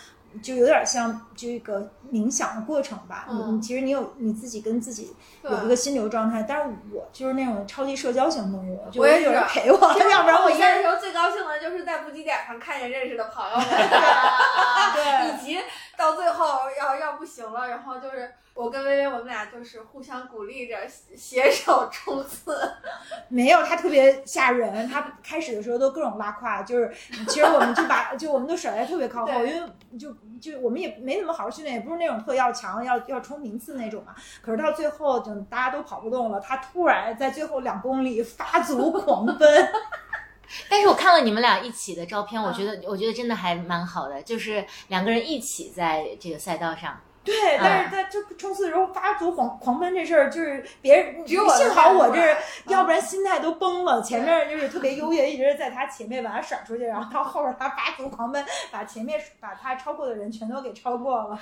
Speaker 2: 就有点像这个冥想的过程吧，你
Speaker 3: 嗯。
Speaker 2: 你其实你有你自己跟自己有一个心流状态，但是我就是那种超级社交型动物，就
Speaker 3: 我也
Speaker 2: 有人陪我，要不然
Speaker 3: 我
Speaker 2: 我一个人
Speaker 3: 时候最高兴的就是在补给点上看见认识的朋友们。
Speaker 2: 对。
Speaker 3: 以及到最后要要不行了，然后就是我跟薇薇，我们俩就是互相鼓励着携手冲刺。
Speaker 2: 没有，他特别吓人。他开始的时候都各种拉胯，就是其实我们就把 就我们都甩在特别靠后，
Speaker 3: 对
Speaker 2: 因为就就我们也没怎么好好训练，也不是那种特要强要要冲名次那种嘛。可是到最后，等大家都跑不动了，他突然在最后两公里发足狂奔，
Speaker 1: 但是我看了你们俩一起的照片，我
Speaker 3: 嗯
Speaker 1: 觉得我觉得真的还蛮好的，就是两个人一起在这个赛道上。
Speaker 2: 对，
Speaker 1: 嗯
Speaker 2: 但是在就冲刺的时候发足狂狂奔这事儿，就是别人
Speaker 3: 只有
Speaker 2: 幸好我这要不然心态都崩了。前面就是特别优越，一直在他前面把他甩出去，然后到后边他发足狂奔，把前面把他超过的人全都给超过了，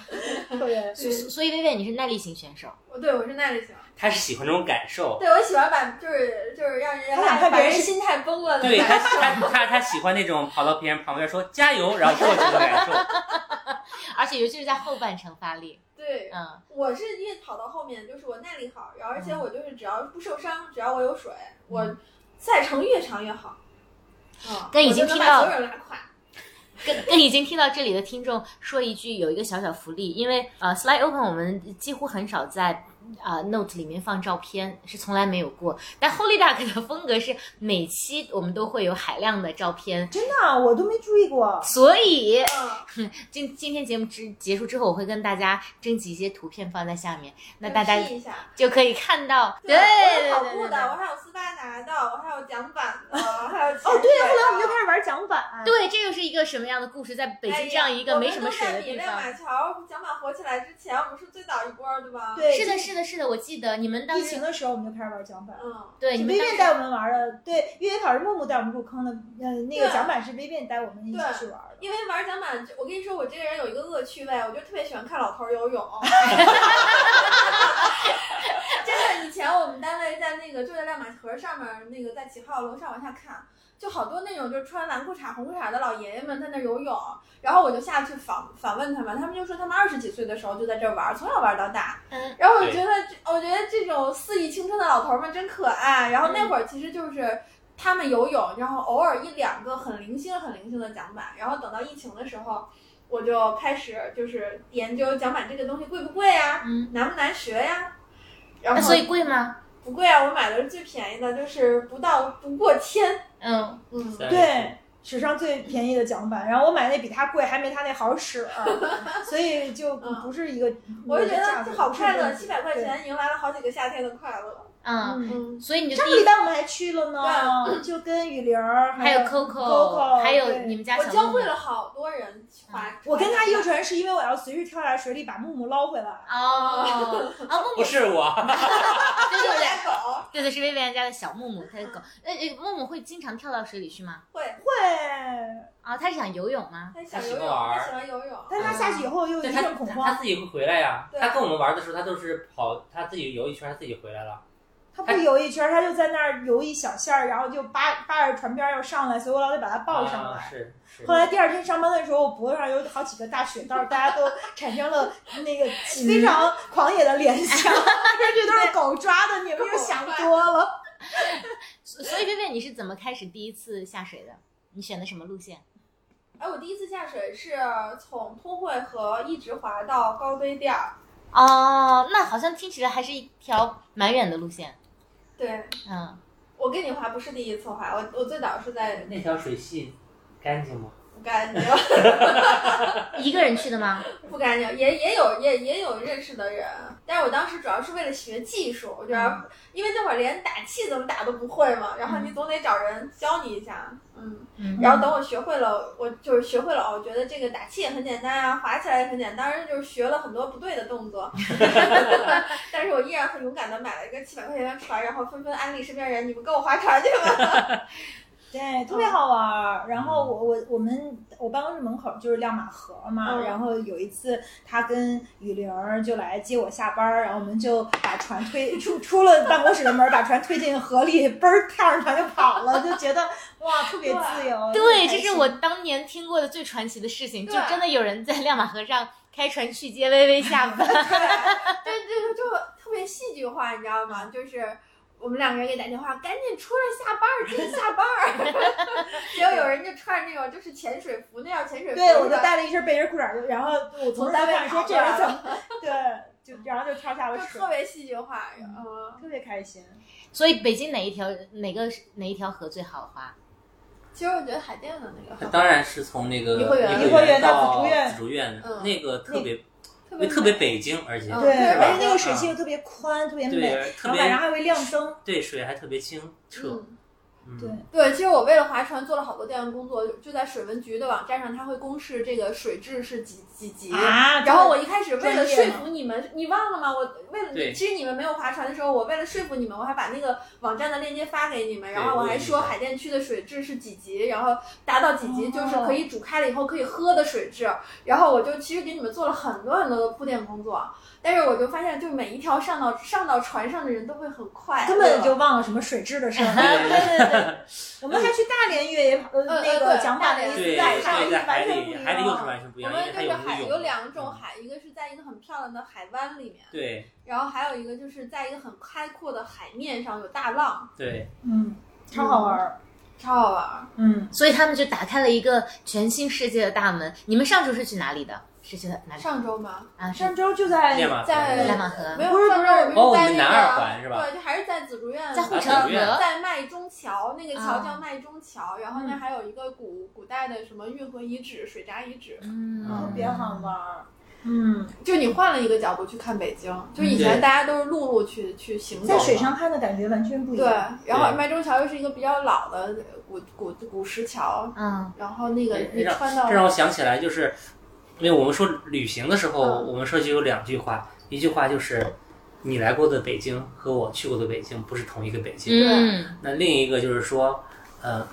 Speaker 2: 特别。
Speaker 1: 所所以薇薇你是耐力型选手，
Speaker 3: 我对我是耐力型，
Speaker 4: 他是喜欢这种感受，
Speaker 3: 对我喜欢把就是就是让人家
Speaker 2: 他想
Speaker 3: 把把
Speaker 2: 别人
Speaker 3: 心态崩了的
Speaker 4: 对他他他 他喜欢那种跑到别人旁边说加油，然后过去的感受。
Speaker 1: 而且尤其是在后半程发力。
Speaker 3: 对，
Speaker 1: 嗯，
Speaker 3: 我是越跑到后面，就是我耐力好，然后而且我就是只要不受伤，只要我有水，我赛程越长越好。啊，
Speaker 1: 跟已经听到
Speaker 3: 所有人拉垮。
Speaker 1: 跟跟已经听到这里的听众说一句，有一个小小福利，因为呃，Slide Open 我们几乎很少在啊、Note 里面放照片，是从来没有过。但 Holy Duck 的风格是每期我们都会有海量的照片，
Speaker 2: 真的啊，我都没注意过。
Speaker 1: 所以
Speaker 3: 嗯，
Speaker 1: 今今天节目之结束之后，我会跟大家征集一些图片放在下面，那大家。就可以看到。对
Speaker 3: 跑步的，我还有斯巴达的，我还有桨板的，还有
Speaker 2: 哦，对，后来我们就
Speaker 3: 就
Speaker 2: 开始玩桨板。
Speaker 1: 对，这又是一个什么样的故事？在北京这样一个没什么水的地方。
Speaker 3: 马桥桨板火起来之前，我们是最早一波儿，对吧？，
Speaker 2: 对，
Speaker 1: 是的，
Speaker 2: 是
Speaker 1: 的，是的，我记得你们当时
Speaker 2: 疫情的时候我们就开始玩桨板。
Speaker 3: 嗯，
Speaker 1: 对你们当时
Speaker 2: 是微变带我们玩的，对，越野跑是木木带我们入坑的，呃，那个
Speaker 3: 对
Speaker 2: 桨板是微变带我们一起去玩的。
Speaker 3: 因为玩桨板，我跟你说，我这个人有一个恶趣味，我就特别喜欢看老头儿游泳。真的，以前我们单位在那个就在亮马河上面，那个在几号楼上往下看，就好多那种就穿蓝裤衩红裤衩的老爷爷们在那游泳，然后我就下去访访问他们，他们就说他们二十几岁的时候就在这儿玩，从小玩到大。
Speaker 1: 嗯
Speaker 3: 然后我觉得，我觉得这种肆意青春的老头儿们真可爱。然后那会儿其实就是。他们游泳，然后偶尔一两个很零星、很零星的桨板，然后等到疫情的时候，我就开始就是研究桨板这个东西贵不贵呀，
Speaker 1: 嗯，
Speaker 3: 难不难学呀。然后
Speaker 1: 那所以贵吗？
Speaker 3: 不贵啊，我买的是最便宜的，就是不到不过千。
Speaker 1: 嗯，
Speaker 3: 嗯，
Speaker 2: 对，史上最便宜的桨板，然后我买那比它贵，还没它那好使，所以就不是一个。
Speaker 3: 我就觉得
Speaker 2: 这
Speaker 3: 好快乐，七百块。钱迎来了好几个夏天的快乐。
Speaker 1: 嗯，
Speaker 3: 嗯，
Speaker 1: 所以你就第一
Speaker 2: 上个礼拜我们还去了呢，就跟雨玲儿
Speaker 1: 还有
Speaker 2: 有 Coco，Coco，
Speaker 1: 还有你们家
Speaker 3: 我
Speaker 1: 小木木
Speaker 3: 教会了好多人划。
Speaker 2: 我跟他游
Speaker 3: 船。
Speaker 2: 船是因为我要随时跳下水里把木木捞回来。
Speaker 1: 哦，啊木木
Speaker 4: 不是我，
Speaker 1: 对对对
Speaker 3: 是我家狗
Speaker 1: 对对是薇薇家的小木木，他的狗。呃呃，木木会经常跳到水里去吗？
Speaker 3: 会，
Speaker 2: 会，
Speaker 1: 啊，他是想游泳吗？
Speaker 3: 他
Speaker 4: 喜
Speaker 3: 游泳，
Speaker 4: 欢玩
Speaker 3: 喜欢游泳。
Speaker 2: 但他下去以后又一
Speaker 4: 对他
Speaker 2: 阵恐
Speaker 4: 慌他
Speaker 2: 慌，
Speaker 4: 自己会回来呀。
Speaker 3: 对
Speaker 4: 他跟我们玩的时候，他都是跑，他自己游一圈，他自己回来了。
Speaker 2: 他不游一圈，他就在那儿游一小线儿，然后就扒扒着船边儿要上来，所以我老得把他抱上
Speaker 4: 啊
Speaker 2: 来。
Speaker 4: 是是。
Speaker 2: 后来第二天上班的时候，我脖子上有好几个大雪道，大家都产生了那个非常狂野的联想，说这都是狗抓的，你们又想多了。
Speaker 1: 所所以薇薇你是怎么开始第一次下水的？你选的什么路线？
Speaker 3: 哎，我第一次下水是从通惠河一直滑到高碑店儿。
Speaker 1: 哦，那好像听起来还是一条蛮远的路线。
Speaker 3: 对，
Speaker 1: 嗯，
Speaker 3: 我跟你划不是第一次划，我我最早是在
Speaker 4: 那条水系干净吗？
Speaker 3: 不干净，
Speaker 1: 一个人去的吗？
Speaker 3: 不干净，也也有也也有认识的人，但是我当时主要是为了学技术，我觉得、因为那会儿连打气怎么打都不会嘛，然后你总得找人教你一下，嗯，
Speaker 1: 嗯。
Speaker 3: 然后等我学会了，我就是学会了，哦，我觉得这个打气也很简单啊，滑起来也很简单，当然就是学了很多不对的动作，但是我依然很勇敢的买了一个七百块钱的船，然后纷纷安利身边人，你们跟我划船去吧。
Speaker 2: 对，特别好玩儿。然后我我我们我办公室门口就是亮马河嘛，
Speaker 3: 嗯
Speaker 2: 然后有一次他跟雨玲儿就来接我下班儿，然后我们就把船推出出了办公室的门儿，把船推进河里，嘣儿跳上船就跑了，就觉得哇特别自由。
Speaker 1: 对，这是我当年听过的最传奇的事情，就真的有人在亮马河上开船去接薇薇下班。
Speaker 3: 对，这个就特别戏剧化，你知道吗？就是我们两个人给打电话，赶紧出来下班儿，赶紧 下班儿。结果有人就穿着那种就是潜水服，那叫潜水服。
Speaker 2: 对，我就带了一身背心裤衩儿，然后我
Speaker 3: 从单位
Speaker 2: 看说这人怎么对，就然后就跳下了水
Speaker 3: 就特，别戏剧化，嗯，
Speaker 2: 特别开心。
Speaker 1: 所以北京哪一条哪个哪一条河最好滑？
Speaker 3: 其实我觉得海淀的那个
Speaker 4: 当然是从那个
Speaker 3: 颐和园
Speaker 2: 颐和园到
Speaker 4: 到
Speaker 2: 紫竹院
Speaker 4: 紫竹院
Speaker 3: 嗯
Speaker 4: 那个特别
Speaker 3: 特别
Speaker 4: 特别北京，而且
Speaker 3: 嗯
Speaker 2: 对，而且那个水系又特别宽，特别美，
Speaker 4: 对
Speaker 2: 然后晚上还会亮灯。
Speaker 4: 对水还特别清澈。
Speaker 2: 对，
Speaker 3: 对，其实我为了划船做了好多调研工作，就就在水文局的网站上，它会公示这个水质是几几级。
Speaker 2: 啊
Speaker 3: 然后我一开始为了说服你们，你忘了吗？我为了其实你们没有划船的时候，我为了说服你们，我还把那个网站的链接发给你们，然后我还说海淀区的水质是几级，然后达到几级就是可以煮开了以后可以喝的水质。然后我就其实给你们做了很多很多的铺垫工作，但是我就发现，就每一条上到上到船上的人都会很快乐，
Speaker 2: 根本就忘了什么水质的事儿。
Speaker 1: 对 对对，
Speaker 2: 我们还去大连越野呃
Speaker 3: 呃
Speaker 2: 那个
Speaker 3: 对
Speaker 2: 讲法那一次，在海
Speaker 4: 对，在海
Speaker 2: 完全不一
Speaker 4: 里海里又是
Speaker 2: 样。
Speaker 4: 完全不一样，
Speaker 3: 我们就是海有。两种海，一个是在一个很漂亮的海湾里面，
Speaker 4: 对
Speaker 3: 然后还有一个就是在一个很开阔的海面上有大浪，
Speaker 4: 对，
Speaker 2: 嗯，超好玩儿。
Speaker 3: 超好玩儿。
Speaker 2: 嗯，
Speaker 1: 所以他们就打开了一个全新世界的大门。你们上周是去哪里的？是在哪里？
Speaker 3: 上周吗？
Speaker 1: 啊，
Speaker 2: 上周就在
Speaker 3: 在
Speaker 1: 亮马河
Speaker 3: 没。有
Speaker 2: 不是
Speaker 3: 上周我们在那
Speaker 4: 我们南二
Speaker 3: 个
Speaker 4: 环是吧
Speaker 3: 对，就还是在紫竹院，
Speaker 1: 在护
Speaker 4: 城河
Speaker 3: 在麦中桥，那个桥
Speaker 1: 啊
Speaker 3: 叫麦中桥，然后那
Speaker 2: 嗯
Speaker 3: 还有一个古古代的什么运河遗址、水闸遗址。
Speaker 1: 嗯，
Speaker 2: 特别好玩儿。嗯，
Speaker 3: 就你换了一个角度去看北京，就以前大家都是陆路去去行走
Speaker 2: 在，水上看的感觉完全不一样对。，
Speaker 3: 然后麦中桥又是一个比较老的古古古石桥，
Speaker 1: 嗯，
Speaker 3: 然后那个你穿到
Speaker 4: 这让我想起来，就是因为我们说旅行的时候，
Speaker 3: 嗯
Speaker 4: 我们说就有两句话，一句话就是你来过的北京和我去过的北京不是同一个北京。
Speaker 1: 嗯，
Speaker 4: 那另一个就是说，呃，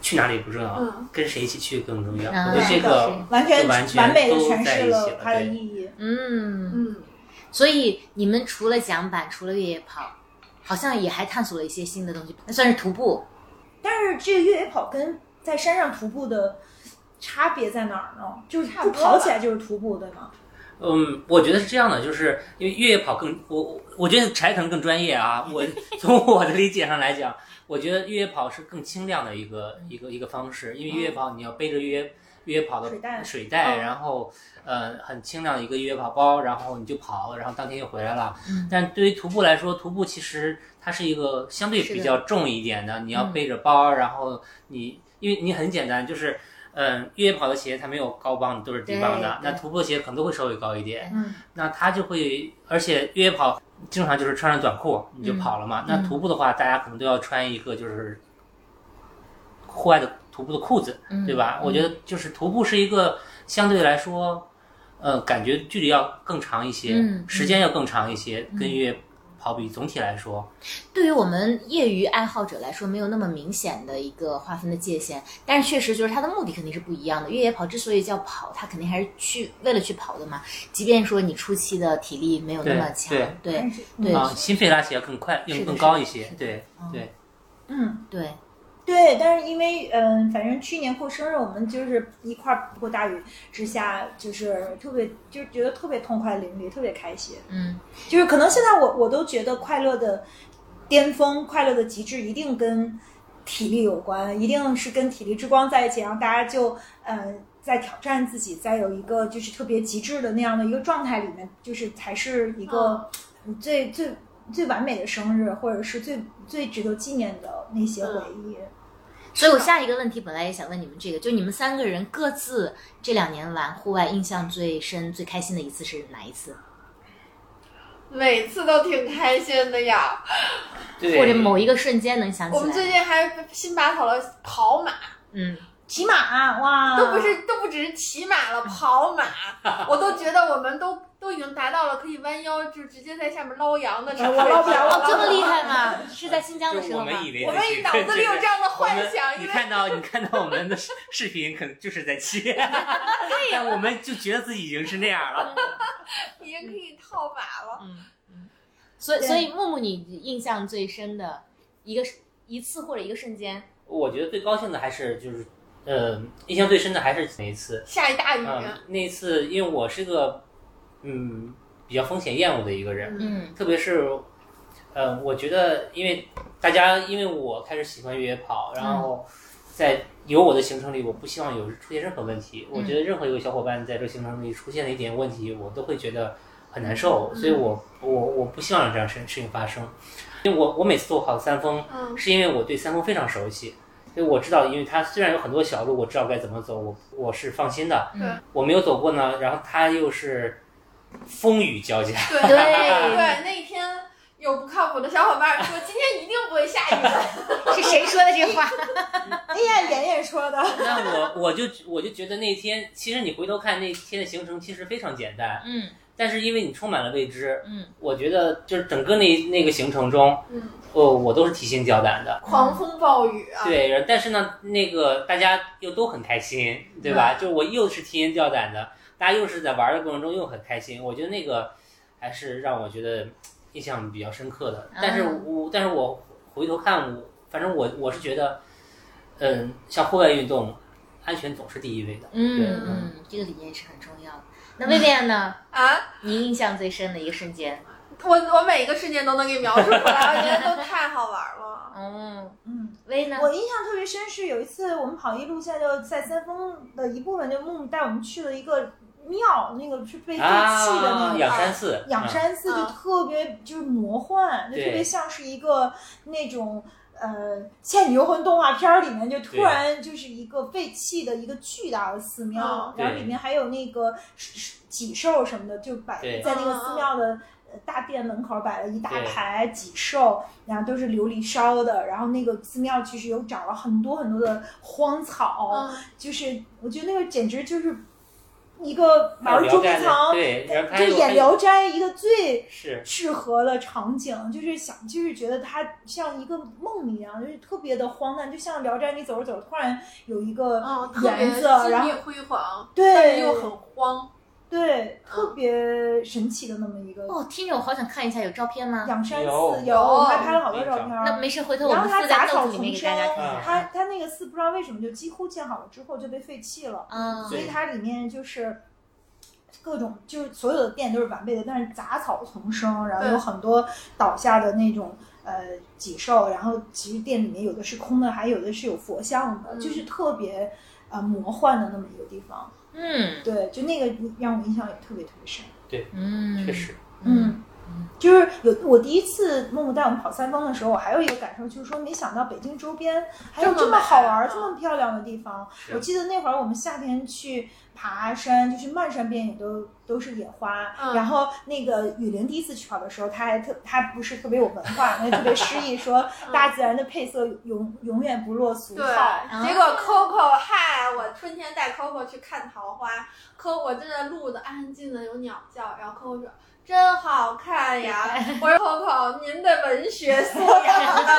Speaker 4: 去哪里不重要，
Speaker 3: 嗯
Speaker 4: 跟谁一起去更重要。
Speaker 1: 啊
Speaker 4: 我觉得这个
Speaker 2: 完全
Speaker 4: 就完全
Speaker 2: 完美的
Speaker 4: 都
Speaker 2: 诠释
Speaker 4: 在一起了
Speaker 2: 它的意义。
Speaker 1: 嗯，
Speaker 3: 嗯，
Speaker 1: 所以你们除了桨板，除了越野跑，好像也还探索了一些新的东西，那算是徒步。
Speaker 2: 但是这个越野跑跟在山上徒步的差别在哪儿呢？就是不
Speaker 3: 差不多吧
Speaker 2: 跑起来就是徒步，对吗？
Speaker 4: 嗯，我觉得是这样的，就是因为越野跑更我我我觉得柴可能更专业啊。我从我的理解上来讲，我觉得越野跑是更轻量的一个一个一个方式，因为越野跑你要背着越野越野跑的
Speaker 2: 水袋
Speaker 4: 水袋，
Speaker 3: 嗯
Speaker 4: 然后呃很轻量的一个越野跑包，然后你就跑，然后当天就回来了。
Speaker 1: 嗯
Speaker 4: 但对于徒步来说，徒步其实它是一个相对比较重一点的，你要
Speaker 1: 嗯
Speaker 4: 背着包，然后你因为你很简单，就是。嗯，越野跑的鞋它没有高帮，都是低帮的。那徒步鞋可能都会稍微高一点。
Speaker 2: 嗯，
Speaker 4: 那它就会，而且越野跑经常就是穿上短裤你就跑了嘛。那徒步的话，大家可能都要穿一个就是户外的徒步的裤子，
Speaker 1: 嗯
Speaker 4: 对吧？我觉得就是徒步是一个相对来说，呃，感觉距离要更长一些，
Speaker 1: 嗯
Speaker 4: 时间要更长一些，跟越野跑比总体来说，
Speaker 1: 对于我们业余爱好者来说，没有那么明显的一个划分的界限，但是确实就是它的目的肯定是不一样的。越野跑之所以叫跑，它肯定还是去为了去跑的嘛。即便说你初期的体力没有那么强，对对
Speaker 4: 啊，心肺拉起来更快，
Speaker 1: 用
Speaker 4: 更更高一些对
Speaker 1: 嗯
Speaker 4: 对。
Speaker 2: 嗯，
Speaker 1: 对，
Speaker 2: 对，但是因为嗯、反正去年过生日，我们就是一块儿过大雨之下，就是特别就是觉得特别痛快淋漓，特别开心。
Speaker 1: 嗯
Speaker 2: 就是可能现在我我都觉得快乐的巅峰、快乐的极致一定跟体力有关，一定是跟体力之光在一起，然后大家就呃在挑战自己，在有一个就是特别极致的那样的一个状态里面，就是才是一个最最最完美的生日，或者是最最值得纪念的那些回忆。
Speaker 1: 所以我下一个问题本来也想问你们这个，就你们三个人各自这两年玩户外印象最深、最开心的一次是哪一次？
Speaker 3: 每次都挺开心的呀。
Speaker 4: 对
Speaker 1: 或者某一个瞬间能想起来？
Speaker 3: 我们最近还新拔草了跑马，
Speaker 1: 嗯
Speaker 2: 骑马哇，
Speaker 3: 都不是都不只是骑马了，跑马，我都觉得我们都都已经达到了可以弯腰就直接在下面捞羊的程度。
Speaker 2: 我捞不了
Speaker 1: 哦，这么厉害吗？是在新疆的时候吗？
Speaker 4: 我们以为
Speaker 3: 我们
Speaker 4: 的这个
Speaker 3: 脑子里有这样的幻想，
Speaker 4: 你看到你看到我们的视视频，可能就是在骑，对呀，我们就觉得自己已经是那样了。
Speaker 3: 已经可以套马了。
Speaker 1: 嗯嗯。所以所以木木，你印象最深的一个一次或者一个瞬间，
Speaker 4: 我觉得最高兴的还是就是，呃，印象最深的还是那一次。
Speaker 3: 下一大雨，
Speaker 4: 嗯，那一次因为我是个嗯比较风险厌恶的一个人，
Speaker 1: 嗯
Speaker 4: 特别是，呃，我觉得因为大家因为我开始喜欢越野跑，然后在有我的行程里，我不希望有出现任何问题。我觉得任何一个小伙伴在这个行程里出现了一点问题，我都会觉得很难受，所以我我我不希望有这样事事情发生。因为我我每次都跑三峰，
Speaker 3: 嗯
Speaker 4: 是因为我对三峰非常熟悉。所以我知道，因为它虽然有很多小路，我知道该怎么走，我我是放心的。
Speaker 3: 对
Speaker 4: 我没有走过呢，然后它又是风雨交加，
Speaker 3: 对
Speaker 1: 对
Speaker 3: 对，那天有不靠谱的小伙伴说今天一定不会下雨的，
Speaker 1: 是谁说的这话？
Speaker 2: 哎呀，妍妍说的，
Speaker 4: 那我我就我就觉得那天，其实你回头看那天的行程其实非常简单，
Speaker 1: 嗯
Speaker 4: 但是因为你充满了未知，
Speaker 1: 嗯，
Speaker 4: 我觉得就是整个那那个行程中，
Speaker 3: 嗯，
Speaker 4: 哦，我都是提心吊胆的。
Speaker 3: 狂风暴雨啊，
Speaker 4: 对，但是呢，那个大家又都很开心，对吧？就我又是提心吊胆的，大家又是在玩的过程中又很开心，我觉得那个还是让我觉得印象比较深刻的。但是
Speaker 1: 嗯
Speaker 4: 我但是我回头看，我反正我我是觉得，嗯，像户外运动，安全总是第一位的。
Speaker 1: 嗯嗯，这个理念是很重要的。那薇薇安呢？
Speaker 3: 啊，
Speaker 1: 你印象最深的一个瞬间？
Speaker 3: 我我每一个瞬间都能给描述出来，我觉得都太好玩了。
Speaker 1: 哦，
Speaker 2: 嗯。
Speaker 1: 薇呢？
Speaker 2: 我印象特别深是有一次我们跑一路线，就在三峰的一部分，就木木带我们去了一个庙，那个是被废弃的那
Speaker 4: 啊，
Speaker 2: 个
Speaker 4: 养山寺，
Speaker 2: 仰山寺，就
Speaker 3: 嗯。
Speaker 2: 特别就是魔幻，就特别像是一个那种。呃，《倩女幽魂》动画片儿里面就突然就是一个废弃的一个巨大的寺庙，
Speaker 3: 嗯。
Speaker 2: 然后里面还有那个脊兽什么的，就摆在那个寺庙的呃大殿门口摆了一大排脊兽，然后都是琉璃烧的，然后那个寺庙其实有长了很多很多的荒草，
Speaker 3: 嗯，
Speaker 2: 就是我觉得那个简直就是一个玩捉迷
Speaker 4: 对，然后
Speaker 2: 就演《聊斋》一个最适合的场景，就是想，就是觉得它像一个梦一样，就是特别的荒诞，就像《聊斋》，你走着走着，突然有一个
Speaker 3: 嗯，特别
Speaker 2: 园子，然后
Speaker 3: 金碧辉煌，但是
Speaker 2: 对
Speaker 3: 又很荒。
Speaker 2: 对，特别神奇的那么一个
Speaker 1: 哦，听着我好想看一下，有照片吗？
Speaker 2: 仰山寺，
Speaker 4: 有
Speaker 2: 有，我们还拍了好多照片儿。
Speaker 1: 那没事，回头我
Speaker 2: 然后它
Speaker 1: 们附在
Speaker 2: 杂草
Speaker 1: note 里面
Speaker 2: 丛
Speaker 1: 给大家
Speaker 2: 生
Speaker 1: 看。
Speaker 2: 它它那个寺不知道为什么就几乎建好了之后就被废弃了，
Speaker 1: 嗯，
Speaker 2: 所以它里面就是。各种就是所有的店都是完备的，但是杂草丛生，然后有很多倒下的那种呃脊兽，然后其实店里面有的是空的，还有的是有佛像的，
Speaker 3: 嗯
Speaker 2: 就是特别呃魔幻的那么一个地方。
Speaker 1: 嗯。
Speaker 2: 对，就那个让我印象也特别特别深。
Speaker 1: 对嗯，
Speaker 4: 确实，
Speaker 2: 嗯，就是有我第一次默默带我们跑三峰的时候，我还有一个感受，就是说没想到北京周边还有这么好玩这么漂亮的地方。我记得那会儿我们夏天去爬山，就是漫山遍野都都是野花。
Speaker 3: 嗯
Speaker 2: 然后那个雨林第一次去跑的时候，他还特他不是特别有文化，他特别诗意，说大自然的配色永永远不落俗
Speaker 3: 对
Speaker 2: 套。，
Speaker 3: 结果 Coco 嗨，我春天带 Coco 去看桃花，Co 我正在路的安安静静的有鸟叫，然后 Coco 说。真好看呀！我说 Coco，您的文学素养呢？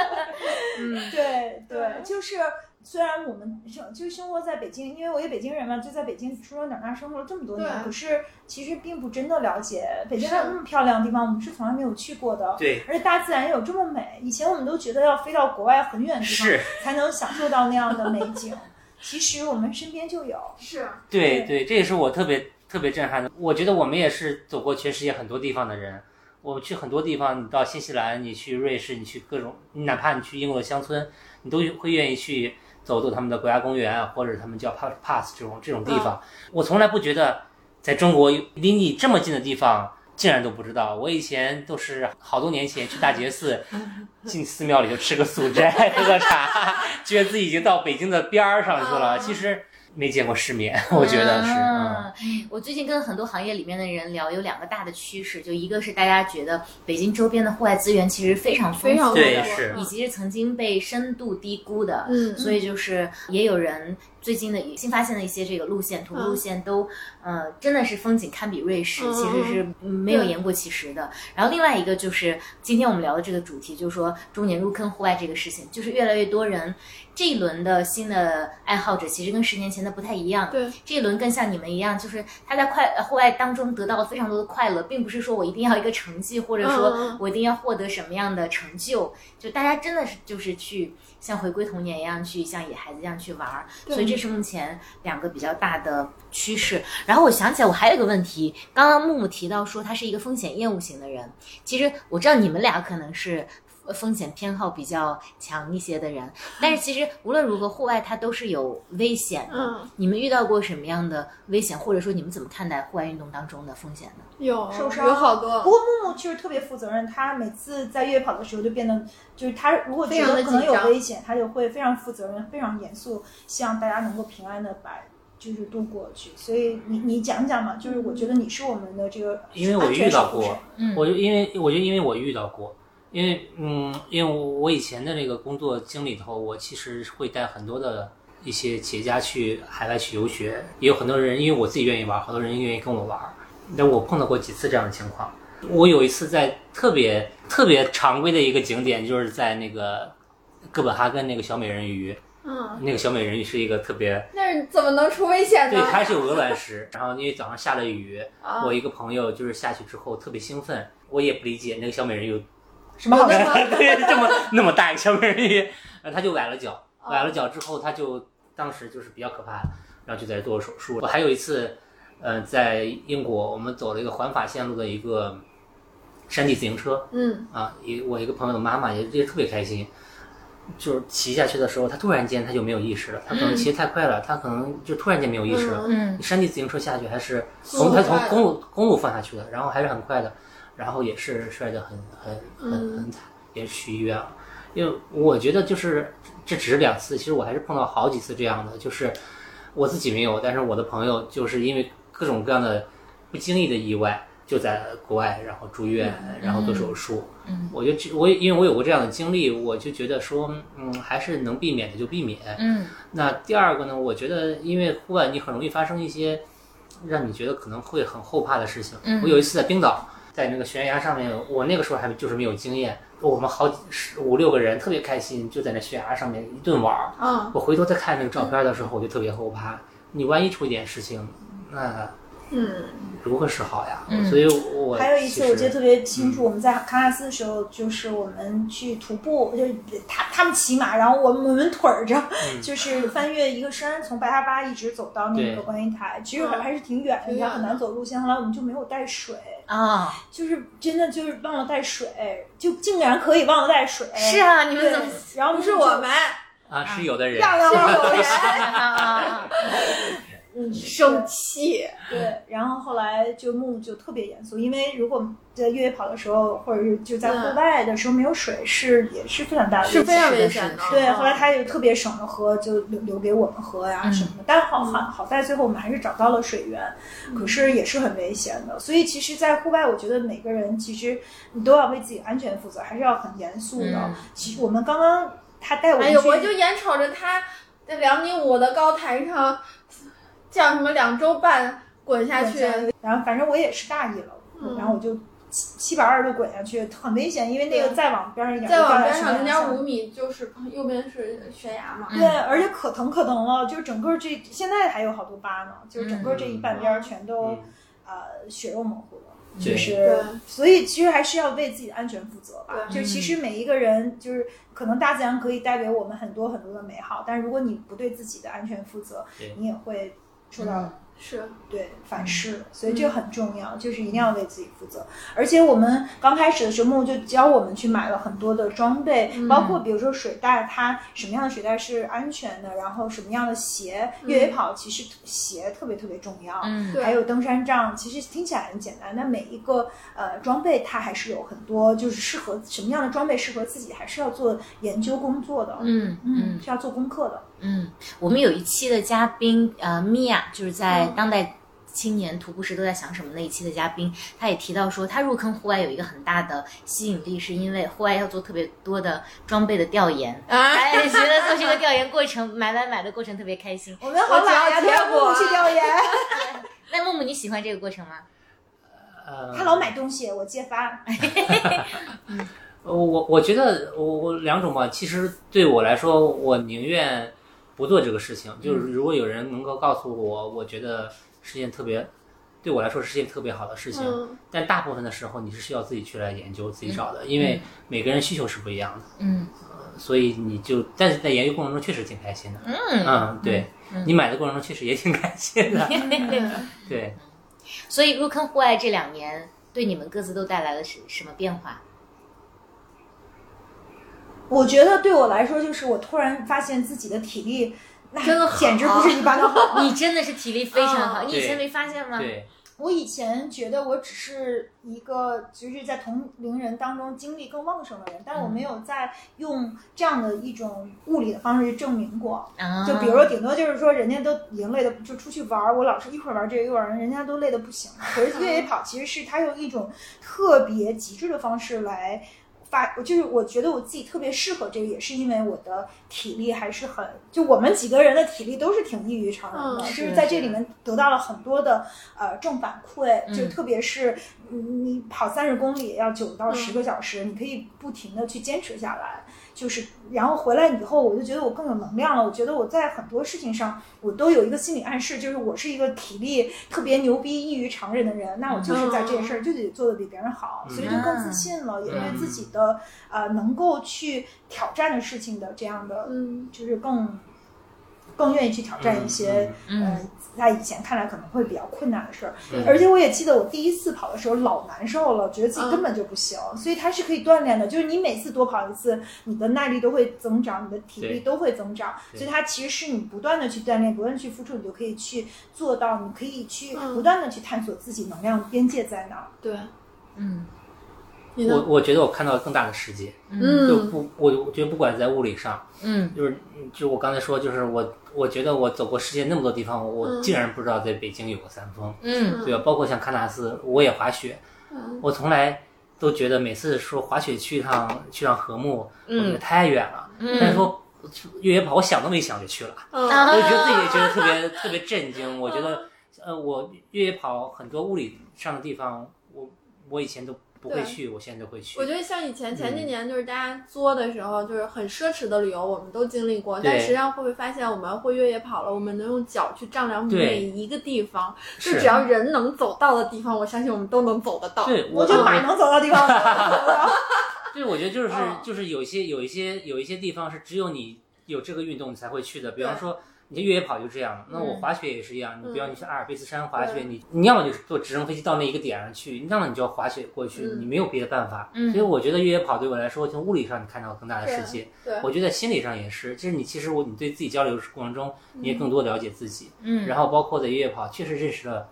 Speaker 1: 嗯
Speaker 2: 对对，就是虽然我们生就生活在北京，因为我也北京人嘛，就在北京出生长大，生活了这么多年，可是其实并不真的了解北京还有那么漂亮的地方，我们是从来没有去过的。
Speaker 4: 对，
Speaker 2: 而且大自然也有这么美，以前我们都觉得要飞到国外很远的地方
Speaker 4: 是，
Speaker 2: 才能享受到那样的美景，其实我们身边就有。
Speaker 3: 是，
Speaker 4: 对对，这也是我特别特别震撼的。我觉得我们也是走过全世界很多地方的人。我们去很多地方，你到新西兰，你去瑞士，你去各种，你哪怕你去英国的乡村，你都会愿意去走走他们的国家公园啊，或者他们叫 pass pass 这种这种地方。我从来不觉得在中国离你这么近的地方，竟然都不知道。我以前都是好多年前去大觉寺，进寺庙里头吃个素斋，喝个茶，觉得自己已经到北京的边儿上去了。
Speaker 3: 嗯
Speaker 4: 其实没见过世面，我觉得是。嗯
Speaker 1: 嗯，我最近跟很多行业里面的人聊，有两个大的趋势，就一个是大家觉得北京周边的户外资源其实非常丰富的，
Speaker 4: 对是
Speaker 1: 以及是曾经被深度低估的，
Speaker 3: 嗯
Speaker 1: 所以就是也有人最近的新发现的一些这个路线、徒步路线都，呃，真的是风景堪比瑞士，
Speaker 3: 嗯
Speaker 1: 其实是嗯没有言过其实的。然后另外一个就是今天我们聊的这个主题，就是说中年入坑户外这个事情，就是越来越多人这一轮的新的爱好者，其实跟十年前的不太一样。
Speaker 3: 对，
Speaker 1: 这一轮更像你们一样，就是他在快呃户外当中得到了非常多的快乐，并不是说我一定要一个成绩，或者说
Speaker 3: 嗯
Speaker 1: 我一定要获得什么样的成就，就大家真的是就是去像回归童年一样，去像野孩子一样去玩儿，所以这是目前两个比较大的趋势。然后我想起来，我还有一个问题，刚刚木木提到说他是一个风险厌恶型的人，其实我知道你们俩可能是。风险偏好比较强一些的人，但是其实无论如何，户外它都是有危险的。
Speaker 3: 嗯，
Speaker 1: 你们遇到过什么样的危险，或者说你们怎么看待户外运动当中的风险呢？
Speaker 3: 有
Speaker 2: 受伤
Speaker 3: 有好多
Speaker 2: 不，过木木其实特别负责任，他每次在越野跑的时候就变得，就是他如果觉
Speaker 3: 非常地
Speaker 2: 得可能有危险，他就会非常负责任、非常严肃，希望大家能够平安的把就是度过去。所以你你讲讲嘛，就是我觉得你是我们的这个
Speaker 4: 因为我遇到过
Speaker 1: 嗯
Speaker 4: 我就因为我就因为我遇到过，因为嗯，因为我我以前的这个工作经历头，我其实会带很多的一些企业家去海外去游学，也有很多人因为我自己愿意玩，好多人愿意跟我玩，但我碰到过几次这样的情况。我有一次在特别特别常规的一个景点，就是在那个哥本哈根那个小美人鱼，
Speaker 3: 嗯，
Speaker 4: 那个小美人鱼是一个特别
Speaker 3: 那是怎么能出危险呢？
Speaker 4: 对，它是有鹅卵石，然后因为早上下了雨，
Speaker 3: 啊
Speaker 4: 我一个朋友就是下去之后特别兴奋，我也不理解那个小美人鱼有
Speaker 2: 什么好
Speaker 3: 有
Speaker 2: 的
Speaker 3: 的
Speaker 4: 对这么那么大一个小美人鱼，然后他就崴了脚，
Speaker 3: 哦
Speaker 4: 崴了脚之后他就当时就是比较可怕，然后就在做手术。我还有一次，呃，在英国我们走了一个环法线路的一个山地自行车
Speaker 3: 嗯
Speaker 4: 啊，一我一个朋友的妈妈也也特别开心。就是骑下去的时候，他突然间他就没有意识了，他可能骑得太快了，他可能就突然间没有意识了。
Speaker 1: 嗯
Speaker 4: 山地自行车下去还是从他从公路公路放下去的，然后还是很快的，然后也是摔得很很很
Speaker 3: 嗯
Speaker 4: 很惨，也是去医院了。因为我觉得就是这只是两次，其实我还是碰到好几次这样的，就是我自己没有，但是我的朋友就是因为各种各样的不经意的意外，就在国外然后住院，然后做手术。
Speaker 1: 嗯，
Speaker 4: 我就这我也因为我有过这样的经历，我就觉得说，嗯，还是能避免的就避免。
Speaker 1: 嗯
Speaker 4: 那第二个呢，我觉得因为户外你很容易发生一些让你觉得可能会很后怕的事情。
Speaker 1: 嗯
Speaker 4: 我有一次在冰岛，在那个悬崖上面，我那个时候还就是没有经验，我们好几十五六个人特别开心，就在那悬崖上面一顿玩儿。
Speaker 3: 啊
Speaker 4: 我回头再看那个照片的时候，我就特别后怕，你万一出一点事情，那
Speaker 3: 嗯
Speaker 4: 如何是好呀？
Speaker 1: 嗯
Speaker 4: 所以我
Speaker 2: 还有一次我记得特别清楚，我们在喀纳斯的时候，就是我们去徒步，就是他他们骑马，然后我们我们腿儿着，
Speaker 4: 嗯
Speaker 2: 就是翻越一个山，从白哈巴一直走到那个观音台，其实
Speaker 3: 嗯
Speaker 2: 还是挺远的，也很难走路线。后来我们就没有带水，
Speaker 1: 啊，
Speaker 2: 就是真的就是忘了带水，就竟然可以忘了带水。
Speaker 1: 是啊，你们怎么？，
Speaker 2: 然后
Speaker 3: 不是我们，
Speaker 4: 啊是有的人，
Speaker 3: 是有人
Speaker 1: 啊啊啊！
Speaker 2: 嗯，
Speaker 3: 生气，
Speaker 2: 对，然后后来就木木就特别严肃，因为如果在越野跑的时候，或者是就在户外的时候没有水，是也是非常大的危险。
Speaker 3: 是非常危险的。
Speaker 2: 对，
Speaker 3: 嗯
Speaker 2: 后来他也特别省着喝，就留留给我们喝呀
Speaker 1: 嗯
Speaker 2: 什么的。但好好好在最后我们还是找到了水源，可是也是很危险的。所以其实，在户外，我觉得每个人其实你都要为自己安全负责，还是要很严肃的。
Speaker 1: 嗯
Speaker 2: 其实我们刚刚他带我
Speaker 3: 哎呦，我就眼瞅着他在两米五的高台上，叫什么两周半滚下去，
Speaker 2: 然后反正我也是大意了，
Speaker 3: 嗯。
Speaker 2: 然后我就七七百二十度滚下去，很危险，因为那个再往边上一点，
Speaker 3: 再往边
Speaker 2: 上
Speaker 3: 上零点五米就是右边是悬崖嘛。
Speaker 2: 对，而且可疼可疼了，就是整个这现在还有好多疤呢，就是整个这一半边儿全都、
Speaker 4: 嗯。
Speaker 2: 呃血肉模糊了。就是，所以其实还是要为自己的安全负责吧。
Speaker 3: 对。
Speaker 2: 就其实每一个人，就是可能大自然可以带给我们很多很多的美好，但是如果你不对自己的安全负责，你也会受到
Speaker 3: 是
Speaker 2: 对反噬，所以这个很重要，就是一定要为自己负责。而且我们刚开始的时候，木就教我们去买了很多的装备，包括比如说水袋，它什么样的水袋是安全的，然后什么样的鞋，越野跑其实鞋特别特别重要。
Speaker 1: 嗯
Speaker 2: 还有登山杖，其实听起来很简单，但每一个呃装备它还是有很多，就是适合什么样的装备适合自己，还是要做研究工作的。
Speaker 1: 嗯
Speaker 2: 嗯，
Speaker 1: 嗯
Speaker 2: 是要做功课的。
Speaker 1: 嗯，我们有一期的嘉宾呃，米娅就是在
Speaker 3: 嗯
Speaker 1: 当代。青年徒步时都在想什么那一期的嘉宾，他也提到说，他入坑户外有一个很大的吸引力，是因为户外要做特别多的装备的调研，
Speaker 3: 啊，
Speaker 1: 哎，觉得做这个调研过程，买买买的过程特别开心。
Speaker 2: 我们好懒
Speaker 3: 要结果
Speaker 2: 去调研。
Speaker 1: 那木木你喜欢这个过程吗？
Speaker 4: 呃，
Speaker 2: 他老买东西，我揭发。
Speaker 4: 呃 我我觉得我我两种吧，其实对我来说，我宁愿不做这个事情。就是如果有人能够告诉我，我觉得是件特别对我来说是件特别好的事情。
Speaker 3: 嗯
Speaker 4: 但大部分的时候，你是需要自己去来研究、自己找的，因为每个人需求是不一样的，
Speaker 1: 嗯
Speaker 4: 所以你就但是在研究过程中确实挺开心的。
Speaker 1: 嗯
Speaker 4: 嗯，对你买的过程中确实也挺开心的。对，
Speaker 1: 所以入坑户外这两年，对你们各自都带来了什什么变化？
Speaker 2: 我觉得对我来说，就是我突然发现自己的体力，那
Speaker 3: 真的好
Speaker 2: 简直不是一般的好。
Speaker 1: 你真的是体力非常好，
Speaker 3: 嗯
Speaker 1: 你以前没发现吗？
Speaker 4: 对，
Speaker 2: 我以前觉得我只是一个就是在同龄人当中精力更旺盛的人，但我没有在用这样的一种物理的方式去证明过。
Speaker 1: 啊，
Speaker 2: 就比如说，顶多就是说，人家都已经累的，就出去玩儿，我老是一会儿玩这个，一会儿玩，人家都累的不行了。可是越野跑其实是他用一种特别极致的方式来发，就是我觉得我自己特别适合这个，也是因为我的体力还是很，就我们几个人的体力都是挺异于常人的，
Speaker 3: 嗯
Speaker 2: 就是是在这里面得到了很多的呃正反馈，
Speaker 1: 嗯
Speaker 2: 就特别是嗯你跑三十公里要九到
Speaker 3: 嗯
Speaker 2: 十个小时，你可以不停的去坚持下来。就是，然后回来以后，我就觉得我更有能量了。我觉得我在很多事情上，我都有一个心理暗示，就是我是一个体力特别牛逼、异于常人的人。那我就是在这件事儿就得做的比别人好，
Speaker 4: 嗯
Speaker 2: 所以就更自信了，也对自己的呃能够去挑战的事情的这样的，
Speaker 3: 嗯
Speaker 2: 就是更更愿意去挑战一些、
Speaker 1: 嗯
Speaker 2: 呃在以前看来可能会比较困难的事儿。
Speaker 4: 嗯
Speaker 2: 而且我也记得我第一次跑的时候老难受了，觉得自己根本就不行，所以它是可以锻炼的。就是你每次多跑一次，你的耐力都会增长，你的体力都会增长，所以它其实是你不断的去锻炼，不断去付出，你就可以去做到，你可以去
Speaker 3: 嗯。
Speaker 2: 不断的去探索自己能量边界在哪儿。
Speaker 3: 对，
Speaker 1: 嗯
Speaker 4: 我？我觉得我看到了更大的世界，就
Speaker 3: 嗯
Speaker 4: 不我我觉得不管在物理上，
Speaker 1: 嗯
Speaker 4: 就是就我刚才说，就是我我觉得我走过世界那么多地方，我
Speaker 3: 嗯
Speaker 4: 竟然不知道在北京有个三峰，
Speaker 1: 嗯
Speaker 4: 对吧？包括像喀纳斯，我也滑雪，
Speaker 3: 嗯
Speaker 4: 我从来都觉得每次说滑雪去一趟去趟禾木，我觉得
Speaker 1: 嗯
Speaker 4: 太远了，但是说越野跑，我想都没想就去了，我就觉得自己也觉得特别 特别震惊。我觉得，呃，我越野跑很多物理上的地方，我我以前都不会去，我现在就会去
Speaker 3: 我。觉得像以前前几
Speaker 4: 嗯
Speaker 3: 年，就是大家作的时候，就是很奢侈的旅游，我们都经历过。但实际上会不会发现，我们会越野跑了，我们能用脚去丈量每一个地方，就是只要人能走到的地方，我相信我们都能走得到。
Speaker 4: 对，
Speaker 2: 我觉得马能走到地方，
Speaker 4: 对，我觉得就是
Speaker 3: 嗯
Speaker 4: 就是有一些有一些有一些地方是只有你有这个运动你才会去的，比方说。你这越野跑就这样，那我
Speaker 1: 嗯。
Speaker 4: 滑雪也是一样。你比方
Speaker 3: 嗯。
Speaker 4: 你去阿尔卑斯山滑雪，
Speaker 3: 对。
Speaker 4: 你你要么就是坐直升飞机到那一个点上去，要么你就要滑雪过去，
Speaker 3: 嗯。
Speaker 4: 你没有别的办法。
Speaker 1: 嗯。
Speaker 4: 所以我觉得越野跑对我来说，从物理上你看到更大的世界，
Speaker 3: 对，
Speaker 4: 我觉得在心理上也是，就是你其实我你对自己交流过程中，你也更多了解自己，
Speaker 1: 嗯。
Speaker 4: 然后包括在越野跑确实认识了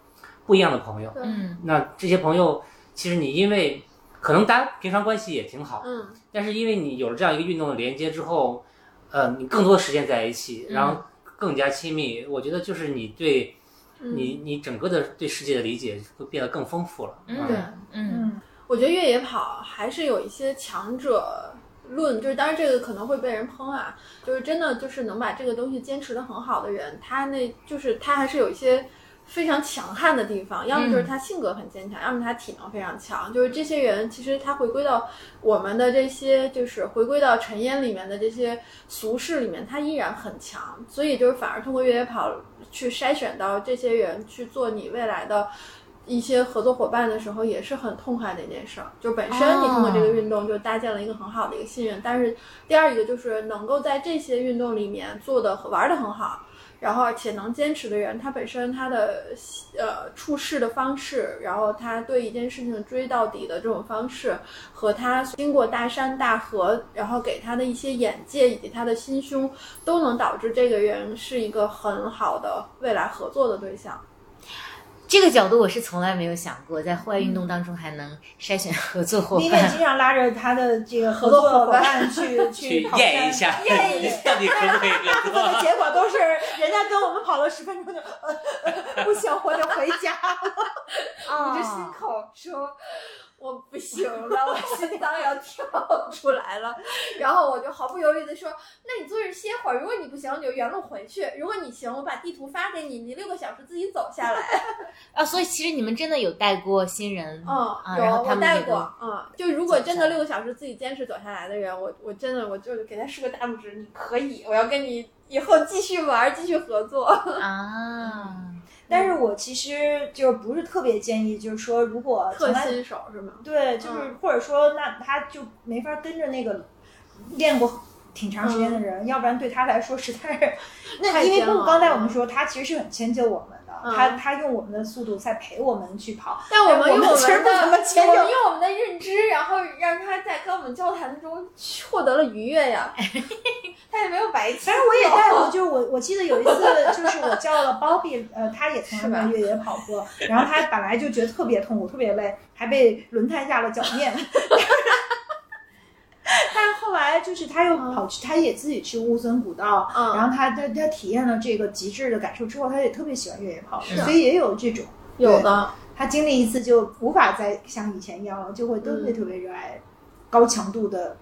Speaker 4: 不一样的朋友。
Speaker 1: 嗯。
Speaker 4: 那这些朋友，其实你因为可能大家平常关系也挺好，
Speaker 3: 嗯。
Speaker 4: 但是因为你有了这样一个运动的连接之后，呃，你更多的时间在一起，
Speaker 1: 嗯
Speaker 4: 然后更加亲密。我觉得就是你对
Speaker 3: 嗯，
Speaker 4: 你你整个的对世界的理解会变得更丰富了。
Speaker 1: 嗯
Speaker 3: 对
Speaker 1: 嗯
Speaker 2: 嗯，
Speaker 3: 我觉得越野跑还是有一些强者论，就是当然这个可能会被人喷啊，就是真的就是能把这个东西坚持的很好的人，他那就是他还是有一些。非常强悍的地方，要么就是他性格很坚强，要么他体能非常强。就是这些人，其实他回归到我们的这些，就是回归到尘烟里面的这些俗世里面，他依然很强。所以就是反而通过越野跑去筛选到这些人，去做你未来的一些合作伙伴的时候，也是很痛快的一件事儿。就本身你通过这个运动就搭建了一个很好的一个信任，但是第二一个就是能够在这些运动里面做的玩的很好。然后，且能坚持的人，他本身他的呃处事的方式，然后他对一件事情追到底的这种方式，和他经过大山大河，然后给他的一些眼界以及他的心胸，都能导致这个人是一个很好的未来合作的对象。
Speaker 1: 这个角度我是从来没有想过，在户外运动当中还能筛选合作伙
Speaker 2: 伴。因
Speaker 1: 为。
Speaker 2: 经常拉着他的这个合
Speaker 3: 合作
Speaker 2: 作伙
Speaker 3: 伙伴
Speaker 2: 伴 去
Speaker 4: 去
Speaker 2: 跑山
Speaker 4: 验一下，
Speaker 2: 验一
Speaker 4: 你到底可不可以
Speaker 2: 大部分的？结果都是人家跟我们跑了十分钟就，呃 呃不行，我得回家了。
Speaker 3: 捂着心口说。我不行了，我心脏要跳出来了。然后我就毫不犹豫的说：“那你坐这歇会儿，如果你不行，你就原路回去；如果你行，我把地图发给你，你六个小时自己走下来。
Speaker 1: 啊，所以其实你们真的有带过新人”
Speaker 3: 嗯，
Speaker 1: 啊，
Speaker 3: 有我带过，嗯，就如果真的六个小时自己坚持走下来的人，我我真的我就给他竖个大拇指，你可以，我要跟你以后继续玩，继续合作。
Speaker 1: 啊，
Speaker 2: 但是我其实就不是特别建议，就是说如果
Speaker 3: 特新手是吗？
Speaker 2: 对，就是或者说那他就没法跟着那个练过。挺长时间的人，要不然对他来说实在是，那因为刚才我们说他其实是很迁就我们的，
Speaker 3: 嗯
Speaker 2: 他他用我们的速度在陪我们去跑，
Speaker 3: 但我们用我
Speaker 2: 们
Speaker 3: 的，我们用我们的认知，然后让他在跟我们交谈中获得了愉悦呀，他也没有白
Speaker 2: 反正我也带过，就是我我记得有一次，就是我叫了 Bobby，呃，他也从来没越野跑过，然后他本来就觉得特别痛苦，特别累，还被轮胎压了脚面。但是后来就是他又跑去，他也自己去乌孙古道，
Speaker 3: 嗯。
Speaker 2: 然后他他他体验了这个极致的感受之后，他也特别喜欢越野跑，
Speaker 3: 是
Speaker 2: 所以也有这种
Speaker 3: 有的，
Speaker 2: 他经历一次就无法再像以前一样了，就会特别
Speaker 3: 嗯
Speaker 2: 特别热爱高强度的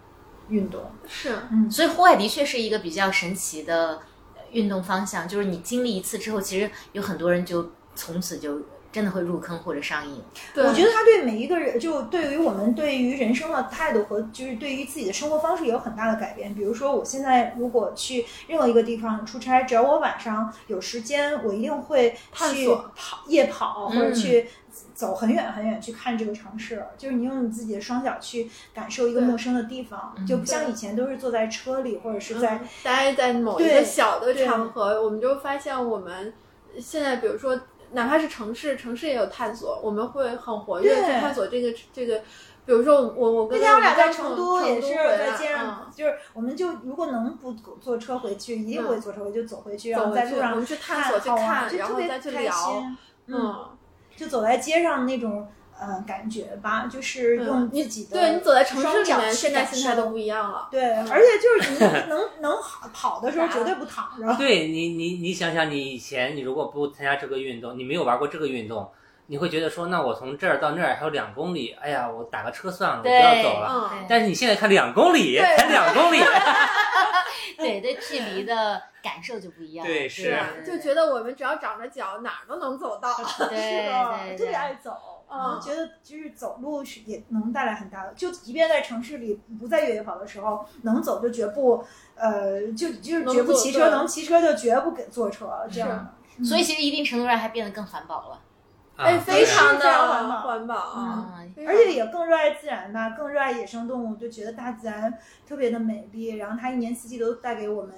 Speaker 2: 运动。
Speaker 3: 是。嗯。
Speaker 1: 所以户外的确是一个比较神奇的呃运动方向，就是你经历一次之后，其实有很多人就从此就真的会入坑或者上瘾。
Speaker 2: 我觉得他对每一个人，就对于我们对于人生的态度和就是对于自己的生活方式也有很大的改变。比如说，我现在如果去任何一个地方出差，只要我晚上有时间，我一定会去
Speaker 3: 探索
Speaker 2: 跑夜跑，或者
Speaker 1: 嗯
Speaker 2: 去走很远很远去看这个城市。就是你用你自己的双脚去感受一个陌生的地方，
Speaker 1: 嗯
Speaker 2: 就不像以前都是坐在车里或者是在
Speaker 3: 嗯待在某一个小的场合，我们就发现我们现在，比如说，哪怕是城市，城市也有探索，我们会很活跃去探索这个这个。比如说，我我跟
Speaker 2: 那天我俩在
Speaker 3: 成
Speaker 2: 成都也是在街
Speaker 3: 嗯
Speaker 2: 上，就是我们就如果能不坐车回去，一定不会坐车回去，就走回去，然后在路上
Speaker 3: 我们去探索、去看，然后再去
Speaker 2: 开
Speaker 3: 聊。
Speaker 2: 嗯，就走在街上那种呃感觉吧，就是用自己的
Speaker 3: 对你走在城市里面，
Speaker 2: 双脚
Speaker 3: 现在心态都不一样了。
Speaker 2: 对，而且就是你 能能跑跑的时候绝对不躺着。
Speaker 4: 对你，你你想想，你以前你如果不参加这个运动，你没有玩过这个运动，你会觉得说，那我从这儿到那儿还有两公里，哎呀，我打个车算了，我不要走了。
Speaker 3: 嗯，
Speaker 4: 但是你现在看两公里，
Speaker 3: 对
Speaker 4: 才两公里，
Speaker 1: 对对，距离的感受就不一样。
Speaker 4: 对是
Speaker 3: 就觉得我们只要长着脚，哪儿都能走到。
Speaker 1: 对
Speaker 2: 是的，
Speaker 1: 对
Speaker 2: 特别爱，走。
Speaker 3: 嗯
Speaker 2: 我觉得就是走路是也能带来很大的，就即便在城市里不在越野跑的时候，能走就绝不，呃，就就是绝不骑车，能骑车就绝不给坐车这样的。嗯
Speaker 1: 所以其实一定程度上还变得更环保了。
Speaker 3: 哎，
Speaker 4: 啊
Speaker 3: 非常的
Speaker 2: 环保
Speaker 3: 环保
Speaker 2: 而且也更热爱自然吧，更热爱野生动物，就觉得大自然特别的美丽，然后它一年四季都带给我们，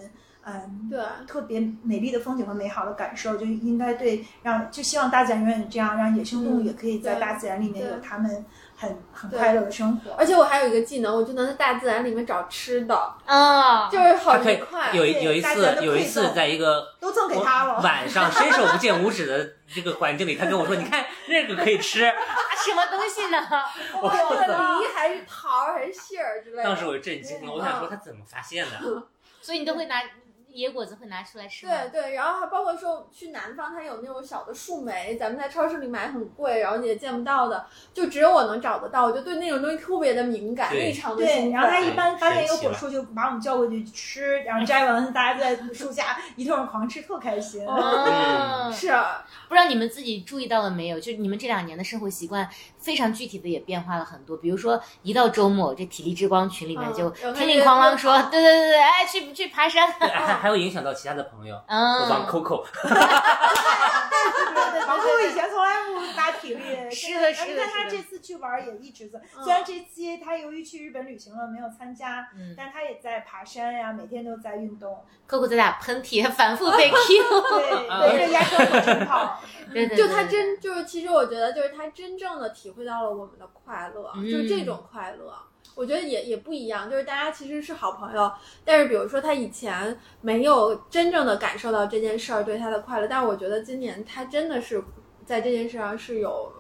Speaker 2: 嗯，
Speaker 3: 对，
Speaker 2: 特别美丽的风景和美好的感受，就应该对让就希望大自然永远这样，让野生动物
Speaker 3: 嗯
Speaker 2: 也可以在大自然里面有它们很很快乐的生活。
Speaker 3: 而且我还有一个技能，我就能在大自然里面找吃的，
Speaker 1: 啊，
Speaker 3: 就是好快。
Speaker 4: 有一有一次有一次在一个
Speaker 2: 都赠给他了。
Speaker 4: 晚上伸手不见五指的这个环境里，他跟我说：“你看 那个可以吃。
Speaker 1: 什么东西呢？
Speaker 3: 我
Speaker 4: 我
Speaker 3: 的梨还是桃还是杏儿之”类的。
Speaker 4: 当时我就震惊了，我想说他怎么发现的？
Speaker 1: 所以你都会拿野果子会拿出来吃？
Speaker 3: 对对，然后还包括说去南方，它有那种小的树莓，咱们在超市里买很贵，然后你也见不到的，就只有我能找得到。我就对那种东西特别的敏感，
Speaker 4: 对
Speaker 3: 异常的
Speaker 2: 对，
Speaker 3: 兴
Speaker 2: 然后他。一般发现一个果树，就把我们叫过去吃，然后摘完，大家在树下一通狂吃，特开心。
Speaker 1: 哦，
Speaker 3: 是，
Speaker 1: 不知道你们自己注意到了没有？就你们这两年的生活习惯非常具体的也变化了很多。比如说，一到周末，这体力之光群里面
Speaker 3: 嗯
Speaker 1: 就
Speaker 3: 有
Speaker 1: 叮铃哐啷说
Speaker 3: 那，个
Speaker 1: 对对对对，哎，去去爬山。
Speaker 4: 对还还会影响到其他的朋友，我
Speaker 1: 嗯
Speaker 4: 帮
Speaker 2: ，Coco，Coco 以前从来不打体力，
Speaker 1: 是的是的
Speaker 2: 但他这次去玩也一直在，
Speaker 3: 嗯
Speaker 2: 虽然这期他由于去日本旅行了没有参加，
Speaker 1: 嗯
Speaker 2: 但他也在爬山呀，每天都在运动，
Speaker 1: 扣扣在打喷嚏，他反复被 Q。
Speaker 2: 对，
Speaker 4: 啊
Speaker 2: 围着压车火车跑。
Speaker 1: 对对，
Speaker 3: 就他
Speaker 1: 对
Speaker 3: 真就是，其实我觉得就是他真正的体会到了我们的快乐，
Speaker 1: 嗯
Speaker 3: 就是这种快乐。我觉得也也不一样，就是大家其实是好朋友，但是比如说他以前没有真正的感受到这件事儿对他的快乐，但是我觉得今年他真的是在这件事上是有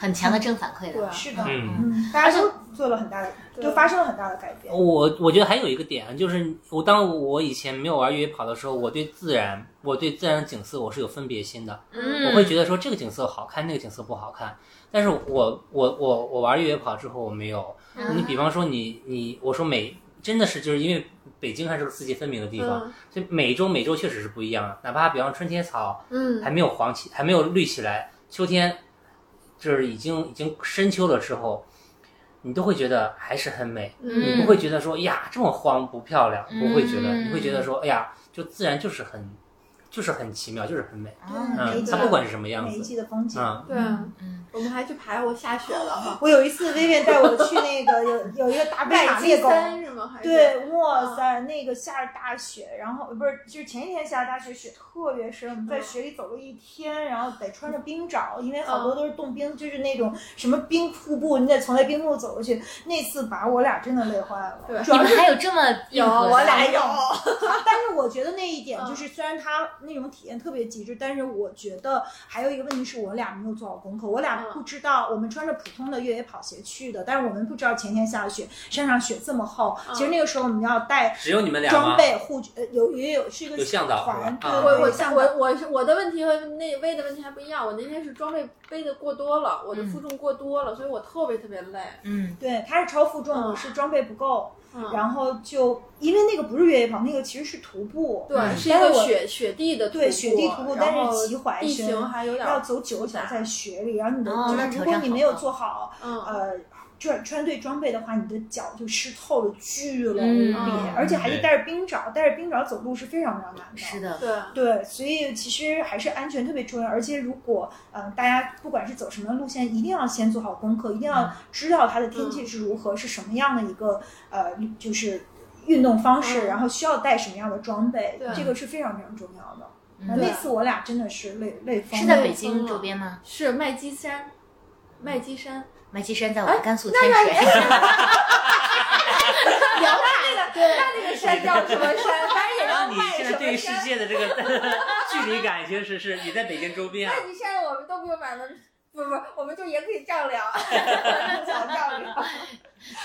Speaker 1: 很强的正反馈的。
Speaker 3: 对
Speaker 2: 是的，
Speaker 4: 嗯。
Speaker 2: 嗯，大家都做了很大的，
Speaker 3: 对
Speaker 2: 都发生了很大的改变。
Speaker 4: 我我觉得还有一个点，就是我当我以前没有玩越野跑的时候，我对自然，我对自然的景色我是有分别心的，
Speaker 1: 嗯，
Speaker 4: 我会觉得说这个景色好看，那个景色不好看。但是我我我我玩越野跑之后我没有，
Speaker 1: 嗯
Speaker 4: 你比方说你你我说每真的是就是因为北京还是个四季分明的地方，
Speaker 3: 嗯
Speaker 4: 所以每周每周确实是不一样的。哪怕比方春天草
Speaker 3: 嗯
Speaker 4: 还没有黄起，还没有绿起来，秋天就是已经已经深秋了之后，你都会觉得还是很美。你
Speaker 3: 嗯
Speaker 4: 不会觉得说呀这么荒不漂亮，不会觉得，
Speaker 1: 嗯
Speaker 4: 你会觉得说哎呀，就自然就是很就是很奇妙，就是很美。嗯，
Speaker 2: 每一季
Speaker 4: 它不管是什么样
Speaker 2: 每一，季的风景。
Speaker 4: 嗯，
Speaker 3: 对，
Speaker 1: 嗯
Speaker 3: 我们还去爬过下雪了哈，
Speaker 2: 我有一次，薇薇带我去那个有有一个达贝马
Speaker 3: 麦积
Speaker 2: 猎狗，
Speaker 3: 森是吗？还是
Speaker 2: 对，哇塞，那个下着大雪，然后不是，就是前一天下大雪，雪特别深，我们在雪里走了一天，然后得穿着冰爪，因为好多都是冻冰，就是那种什么冰瀑布，你得从那冰瀑布走过去。那次把我俩真的累坏了，
Speaker 3: 对
Speaker 1: 你
Speaker 2: 主要是
Speaker 1: 们还有这么
Speaker 3: 有我俩有，
Speaker 2: 但是我觉得那一点
Speaker 3: 嗯
Speaker 2: 就是，虽然他那种体验特别极致，但是我觉得还有一个问题是我俩没有做好功课，我俩
Speaker 3: 嗯。
Speaker 2: 不知道，我们穿着普通的越野跑鞋去的，但是我们不知道前天下雪，山上雪这么厚，
Speaker 3: 嗯。
Speaker 2: 其实那个时候我们要带
Speaker 4: 只有你们俩
Speaker 2: 装？备护具，呃，有也有是一个
Speaker 4: 有向导
Speaker 2: 对
Speaker 3: 我我
Speaker 2: 向
Speaker 3: 我我是我的问题和那薇的问题还不一样，我那天是装备背的过多了，我的负重过多了，所以我特别特别累。
Speaker 1: 嗯
Speaker 2: 对，他是超负重，是装备不够，
Speaker 3: 嗯，
Speaker 2: 然后就因为那个不是越野跑，那个其实是徒步，
Speaker 3: 对，
Speaker 1: 嗯。
Speaker 3: 是一个雪雪地的徒步，
Speaker 2: 对雪地徒步，但是骑踝
Speaker 3: 地
Speaker 2: 深，
Speaker 3: 形还有点
Speaker 2: 要走九
Speaker 3: 复杂
Speaker 2: 小在雪里，然后你的、
Speaker 1: 哦
Speaker 2: 就是如果你没有做好
Speaker 3: 嗯。
Speaker 2: 呃穿穿对装备的话，你的脚就湿透了，巨冷
Speaker 1: 嗯
Speaker 2: 无比，
Speaker 3: 嗯
Speaker 2: 而且还得带着冰爪，带着冰爪走路是非常非常难的。
Speaker 1: 是的，
Speaker 3: 对。
Speaker 2: 对，所以其实还是安全特别重要。而且如果嗯、呃大家不管是走什么路线，一定要先做好功课，一定要知道它的天气是如何，是什么样的一个呃就是运动方式，
Speaker 3: 嗯
Speaker 2: 然后需要带什么样的装备，这个是非常非常重要的。那次我俩真的是累累疯了。
Speaker 1: 是在北京周边吗？
Speaker 3: 是麦积山，麦积山。
Speaker 1: 麦积山在我们甘肃天
Speaker 3: 那
Speaker 1: 水。
Speaker 3: 聊 那个，对，那那个山叫什么山？反正也
Speaker 4: 然
Speaker 3: 要
Speaker 4: 后你现在对于世。界的这个 距离感，已经是是你在北京周边啊
Speaker 3: 麦。积山我们都不用买了，不不，我们就也可以丈量，脚丈量。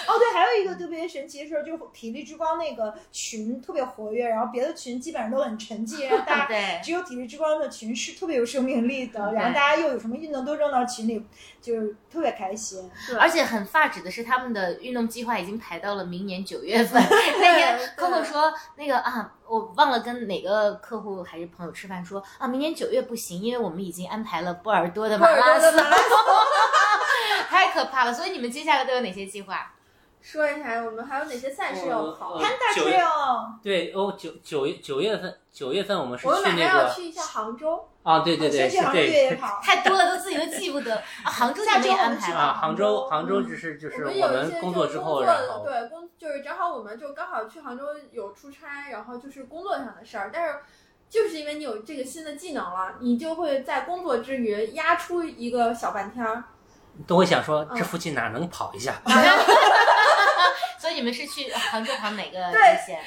Speaker 2: 哦，对，还有一个特别神奇的事儿，就是体力之光那个群特别活跃，然后别的群基本上都很沉寂，然后大 家
Speaker 1: 对，
Speaker 2: 只有体力之光的群是特别有生命力的，然后大家又有什么运动都扔到群里，就是特别开心。
Speaker 1: 而且很发指的是，他们的运动计划已经排到了明年九月份。那天
Speaker 3: 对
Speaker 1: Coco 说，那个啊，我忘了跟哪个客户还是朋友吃饭说啊，明年九月不行，因为我们已经安排了波尔多的马拉
Speaker 3: 波尔多
Speaker 1: 松
Speaker 3: 的马拉，
Speaker 1: 太可怕了。所以你们接下来都有哪些计划？
Speaker 3: 说一下，我们还有哪些赛事要跑？
Speaker 4: 呃
Speaker 2: Panda Trail，
Speaker 4: 对哦，九九月九月份九月份我们是
Speaker 3: 我们马上要去一下杭州，
Speaker 4: 啊，对对对，是
Speaker 2: 先去杭州越野
Speaker 4: 对
Speaker 2: 跑。
Speaker 1: 太多了，都自己都记不得啊。杭州你们也安排
Speaker 4: 啊，杭州杭州只是就是我
Speaker 3: 我们有一些
Speaker 4: 工作之后，
Speaker 3: 就是
Speaker 4: 然后
Speaker 3: 工作对工就是正好我们就刚好去杭州有出差，然后就是工作上的事儿，但是。就是因为你有这个新的技能了，你就会在工作之余压出一个小半天儿。
Speaker 4: 都会想说
Speaker 3: 嗯
Speaker 4: 这附近哪能跑一下
Speaker 1: 所以你们是去杭州旁哪个
Speaker 3: 对
Speaker 1: 路线？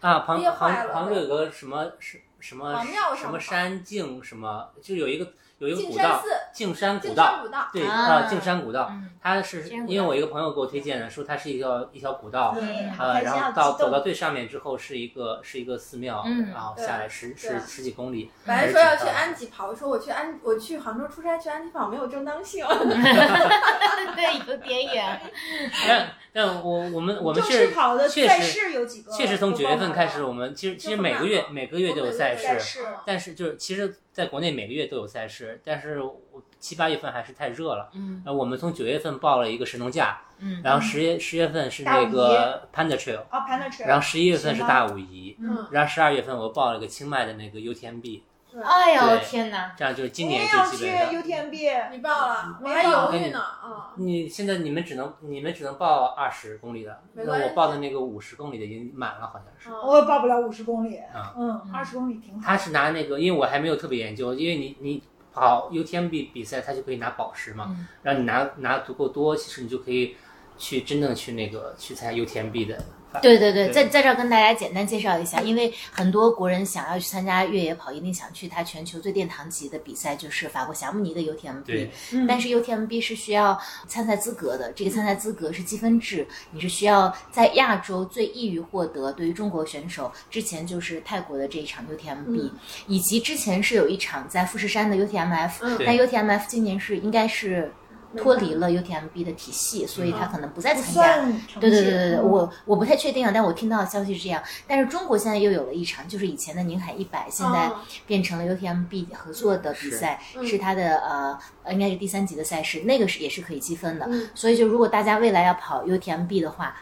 Speaker 4: 啊？杭
Speaker 3: 憋坏了
Speaker 4: 杭杭州有个什么什什么
Speaker 3: 庙
Speaker 4: 什么山径什么，就有一个有一个
Speaker 3: 径
Speaker 4: 古道
Speaker 3: 山寺，
Speaker 4: 径山古道，对
Speaker 1: 啊
Speaker 4: 啊，径山古道，
Speaker 1: 嗯，
Speaker 4: 它是因为我一个朋友给我推荐的，说它是一条一条古道，呃，然后。到走到最上面之后是一个是一个寺庙，
Speaker 1: 嗯
Speaker 4: 然后下来十十十几公里。
Speaker 3: 本来说要去安吉跑，我说我去安，我去杭州出差去安吉跑没有正当性。
Speaker 1: 对，有点远。
Speaker 4: 但但我我们我们
Speaker 2: 正
Speaker 4: 是
Speaker 2: 式跑的赛
Speaker 4: 确实
Speaker 2: 事有几个？
Speaker 4: 确实从九月份开始，我们其实其实每个月每个月都有赛事。但是就是其实在国内每个月都有赛事，但是我七八月份还是太热了。
Speaker 1: 嗯
Speaker 4: 呃，我们从九月份报了一个神农架，
Speaker 1: 嗯，
Speaker 4: 然后十月十月份是那个 Panda Trail，
Speaker 2: 哦，Panda Trail。
Speaker 4: 然后十一月份是大武夷，
Speaker 3: 嗯，
Speaker 4: 然后十二月份我报了个清迈的那个 UTMB，
Speaker 1: 哎呦
Speaker 4: 对
Speaker 1: 天哪！
Speaker 4: 这样就是今
Speaker 2: 我
Speaker 4: 年
Speaker 2: 也要去
Speaker 4: 最基本的。
Speaker 2: UTMB，
Speaker 3: 你报了，我还犹豫呢啊。
Speaker 4: 你现在你们只能你们只能报二十公里的，那我报的那个五十公里的已经满了，好像是。
Speaker 3: 嗯
Speaker 2: 我也报不了五十公里。
Speaker 4: 啊
Speaker 2: 嗯，二十公里挺好。
Speaker 4: 他是拿那个，因为我还没有特别研究，因为你你跑 UTMB 比赛，他就可以拿宝石嘛，
Speaker 1: 嗯
Speaker 4: 然后你拿拿足够多，其实你就可以去真正去那个去参加 UTMB 的。
Speaker 1: 对对对，在在这儿跟大家简单介绍一下，因为很多国人想要去参加越野跑，一定想去它全球最殿堂级的比赛，就是法国霞慕尼的 UTMB
Speaker 4: 对。
Speaker 2: 嗯。
Speaker 1: 但是 UTMB 是需要参赛资格的，这个参赛资格是积分制，你是需要在亚洲最易于获得。对于中国选手，之前就是泰国的这一场 UTMB，、以及之前是有一场在富士山的 UTMF，、
Speaker 3: 嗯。
Speaker 1: 但 UTMF 今年是应该是脱离了 UTMB 的体系，所以他可能不再参加。对对对对对，
Speaker 2: 嗯
Speaker 1: 我我不太确定啊，但我听到的消息是这样。但是中国现在又有了一场，就是以前的宁海一百，现在
Speaker 3: 哦
Speaker 1: 变成了 UTMB 合作的比赛，
Speaker 3: 嗯
Speaker 1: 是它的呃呃应该是第三级的赛事，那个是也是可以积分的。
Speaker 3: 嗯
Speaker 1: 所以就如果大家未来要跑 UTMB 的话，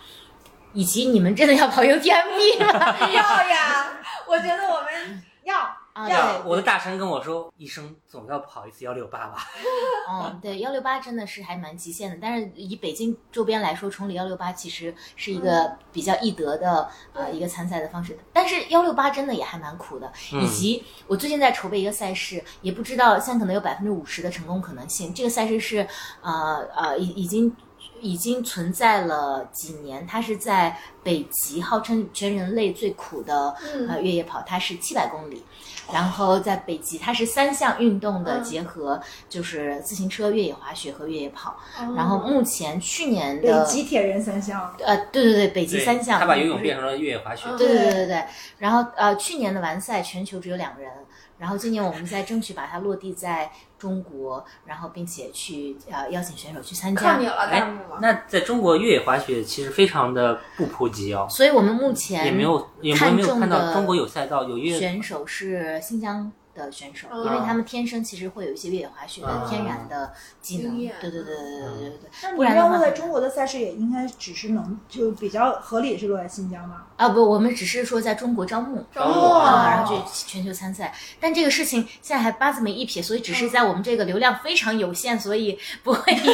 Speaker 1: 以及你们真的要跑 UTMB 吗？
Speaker 3: 要呀，我觉得我们
Speaker 2: 要
Speaker 1: 啊，对，
Speaker 4: 我的大神跟我说，一生总要跑一次幺六八吧。
Speaker 1: 嗯，对，幺六八真的是还蛮极限的，但是以北京周边来说，崇礼幺六八其实是一个比较易得的、呃一个参赛的方式。但是幺六八真的也还蛮苦的，以及我最近在筹备一个赛事，也不知道现在可能有百分之五十的成功可能性。这个赛事是呃呃已已经。已经存在了几年，它是在北极，号称全人类最苦的
Speaker 3: 嗯
Speaker 1: 呃越野跑，它是七百公里。然后在北极，它是三项运动的
Speaker 3: 嗯
Speaker 1: 结合，就是自行车、越野滑雪和越野跑。
Speaker 3: 哦
Speaker 1: 然后目前去年
Speaker 2: 北
Speaker 1: 的
Speaker 2: 极铁人三项。
Speaker 1: 呃，对对对，北极三项，
Speaker 4: 他把游泳变成了越野滑雪。
Speaker 3: 嗯
Speaker 1: 对对对对对。然后呃，去年的完赛全球只有两个人，然后今年我们在争取把它落地在中国，然后并且去呃邀请选手去参加
Speaker 3: 靠你。了，大木嘛。
Speaker 4: 那在中国越野滑雪其实非常的不普及哦，
Speaker 1: 所以我们目前
Speaker 4: 也没有也没有看到中国有赛道有越野
Speaker 1: 选手是新疆的选手，因为他们天生其实会有一些越野滑雪的天然的技能。对对对对对对对。
Speaker 2: 那你要落在中国的赛事，也应该只是能就比较合理是落在新疆吗？
Speaker 1: 啊不，我们只是说在中国招募，
Speaker 3: 招
Speaker 4: 募
Speaker 1: 啊，然后去全球参赛。但这个事情现在还八字没一撇，所以只是在我们这个流量非常有限，所以不会引起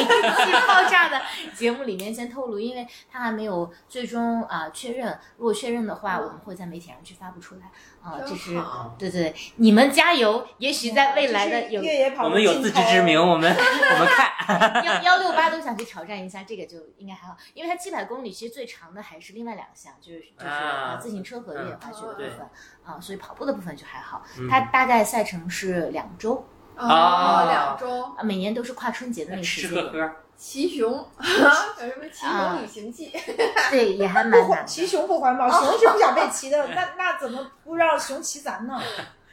Speaker 1: 爆炸的节目里面先透露，因为他还没有最终啊确认。如果确认的话，我们会在媒体上去发布出来。啊、
Speaker 3: 真
Speaker 1: 这是对对对，你们加油！也许在未来的有
Speaker 2: 越野跑
Speaker 4: 我们有自知之明，我们 我们看。
Speaker 1: 幺幺六八都想去挑战一下，这个就应该还好，因为它七百公里其实最长的还是另外两项，就是就是自行车和越野滑雪的部
Speaker 3: 嗯
Speaker 1: 分啊、所以跑步的部分就还好。
Speaker 4: 嗯
Speaker 1: 它大概赛程是两周
Speaker 3: 哦，
Speaker 4: 啊
Speaker 3: 两周。
Speaker 1: 啊，每年都是跨春节的那个时间
Speaker 4: 吃喝，喝，
Speaker 3: 骑熊，有什么骑
Speaker 1: 啊
Speaker 3: 熊旅行记？
Speaker 1: 对，也还蛮难的。
Speaker 2: 环骑熊不环保，熊是不想被骑的，那那怎么不让熊骑咱呢？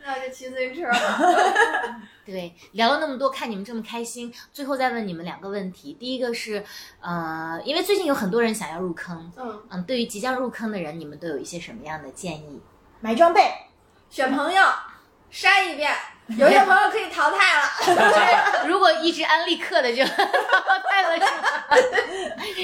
Speaker 3: 那就骑自行车吧。
Speaker 1: 对，聊了那么多，看你们这么开心，最后再问你们两个问题。第一个是，呃，因为最近有很多人想要入坑，
Speaker 3: 嗯，
Speaker 1: 嗯，对于即将入坑的人，你们都有一些什么样的建议？
Speaker 2: 买装备，
Speaker 3: 选朋友，筛一遍，有些朋友可以淘汰了。
Speaker 1: 如果一直安利课的就 淘汰了？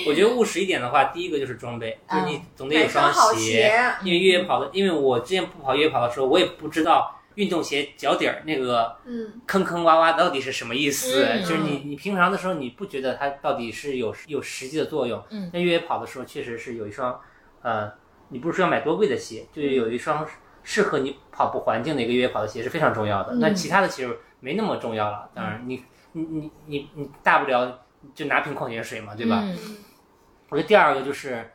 Speaker 4: 我觉得务实一点的话，第一个就是装备，就是你总得有
Speaker 3: 双
Speaker 4: 鞋。
Speaker 3: 鞋，
Speaker 4: 因为越野跑的，因为我之前不跑越野跑的时候，我也不知道运动鞋脚底儿那个
Speaker 3: 嗯，
Speaker 4: 坑坑洼洼到底是什么意思。
Speaker 1: 嗯
Speaker 4: 就是你你平常的时候，你不觉得它到底是有有实际的作用。
Speaker 1: 嗯
Speaker 4: 那越野跑的时候，确实是有一双，呃，你不是说要买多贵的鞋，就有一双适合你跑步环境的一个越野跑的鞋是非常重要的。
Speaker 1: 嗯
Speaker 4: 那其他的其实没那么重要了。当然你，你你你你大不了就拿瓶矿泉水嘛，对吧？
Speaker 1: 嗯
Speaker 4: 我觉得第二个就是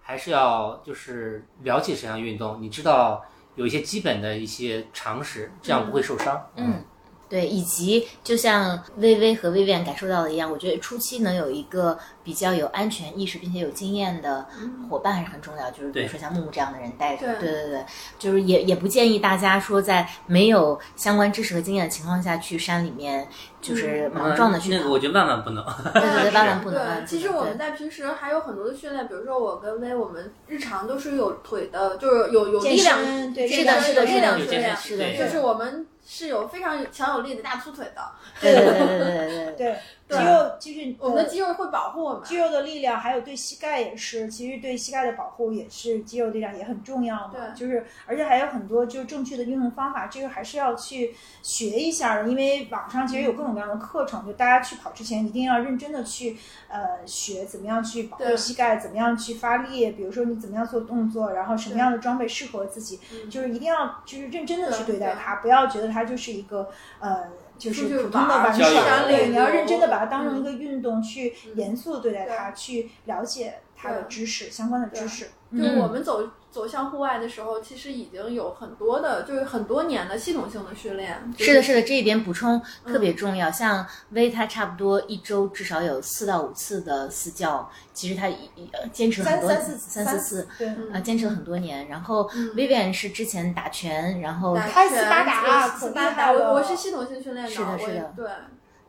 Speaker 4: 还是要就是了解这项运动，你知道有一些基本的一些常识，这样不会受伤。
Speaker 1: 嗯，对，以及就像薇薇和薇薇感受到的一样，我觉得初期能有一个比较有安全意识并且有经验的伙伴还是很重要。就是比如说像木木这样的人带着，
Speaker 3: 对
Speaker 1: 对对对，就是也也不建议大家说在没有相关知识和经验的情况下去山里面就是莽撞的去跑。
Speaker 4: 那个我觉得万万不能。
Speaker 1: 对对对，万万不能。
Speaker 3: 对，其实我们在平时还有很多的训练，比如说我跟薇，我们日常都是有腿的，就是有有力量，
Speaker 2: 对
Speaker 1: 是的，是的，
Speaker 3: 力
Speaker 1: 是的，是的，
Speaker 3: 量训练，
Speaker 1: 是的，
Speaker 4: 对
Speaker 3: 就是我们是有非常强有力的大粗腿的。
Speaker 1: 对对对对对对对。
Speaker 2: 对，肌肉就是
Speaker 3: 我们的
Speaker 2: 呃
Speaker 3: 肌肉会保护我们。
Speaker 2: 肌肉的力量，还有对膝盖也是，其实对膝盖的保护也是肌肉力量也很重要嘛。
Speaker 3: 对
Speaker 2: 就是而且还有很多就是正确的运动方法，这个还是要去学一下的，因为网上其实有各种各样的课程，就大家去跑之前一定要认真的去呃学怎么样去保护膝盖，怎么样去发力，比如说你怎么样做动作，然后什么样的装备适合自己，
Speaker 3: 嗯
Speaker 2: 就是一定要就是认真的去
Speaker 3: 对
Speaker 2: 待它，不要觉得它就是一个呃。就是普通的
Speaker 3: 玩
Speaker 2: 耍，对，你要认真的把它当成一
Speaker 3: 嗯
Speaker 2: 个运动去
Speaker 3: 嗯
Speaker 2: 严肃的对待它，去了解它的知识相关的知
Speaker 3: 对
Speaker 2: 识。
Speaker 3: 就我们走走向户外的时候，其实已经有很多的，就是很多年的系统性的训练。就是
Speaker 1: 的，是的，这一点补充特
Speaker 2: 嗯
Speaker 1: 别重要。像薇，她差不多一周至少有四到五次的私教，其实他一一呃坚持了很多
Speaker 2: 三三四
Speaker 1: 三四次，
Speaker 2: 对，
Speaker 3: 嗯
Speaker 1: 啊，坚持了很多年。然后
Speaker 3: 嗯
Speaker 1: Vivian 是之前打拳，然后
Speaker 3: 打
Speaker 2: 开斯巴
Speaker 3: 拳
Speaker 2: 达可厉
Speaker 3: 斯巴达，我我是系统性训练的，
Speaker 1: 是的是的
Speaker 3: 对。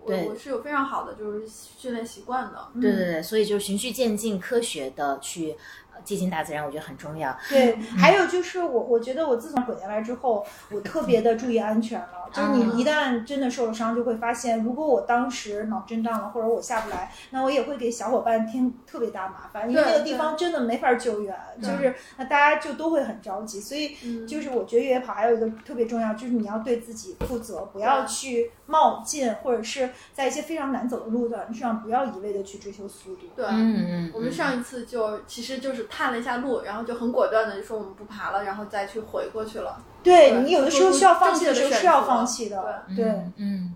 Speaker 1: 对
Speaker 3: 我我是有非常好的就是训练习惯的，
Speaker 1: 对对对，所以就是循序渐进、科学的去呃接近大自然，我觉得很重要。
Speaker 2: 对，还有就是我，我觉得我自从滚下来之后，我特别的注意安全了。就是
Speaker 1: 啊
Speaker 2: 你一旦真的受了伤，就会发现，如果我当时脑震荡了，或者我下不来，那我也会给小伙伴添特别大麻烦，因为那个地方真的没法救援，就是那大家就都会很着急。所以
Speaker 3: 嗯
Speaker 2: 就是我觉得越野跑还有一个特别重要，就是你要对自己负责，不要去冒进，或者是在一些非常难走的路段上，不要一味的去追求速度。
Speaker 3: 对，
Speaker 1: 嗯嗯，
Speaker 3: 我们上一次就其实就是探了一下路，然后就很果断的就说我们不爬了，然后再去回过去了。对
Speaker 2: 对你有的时候需要放弃的时候是要放弃的，对。
Speaker 1: 嗯嗯，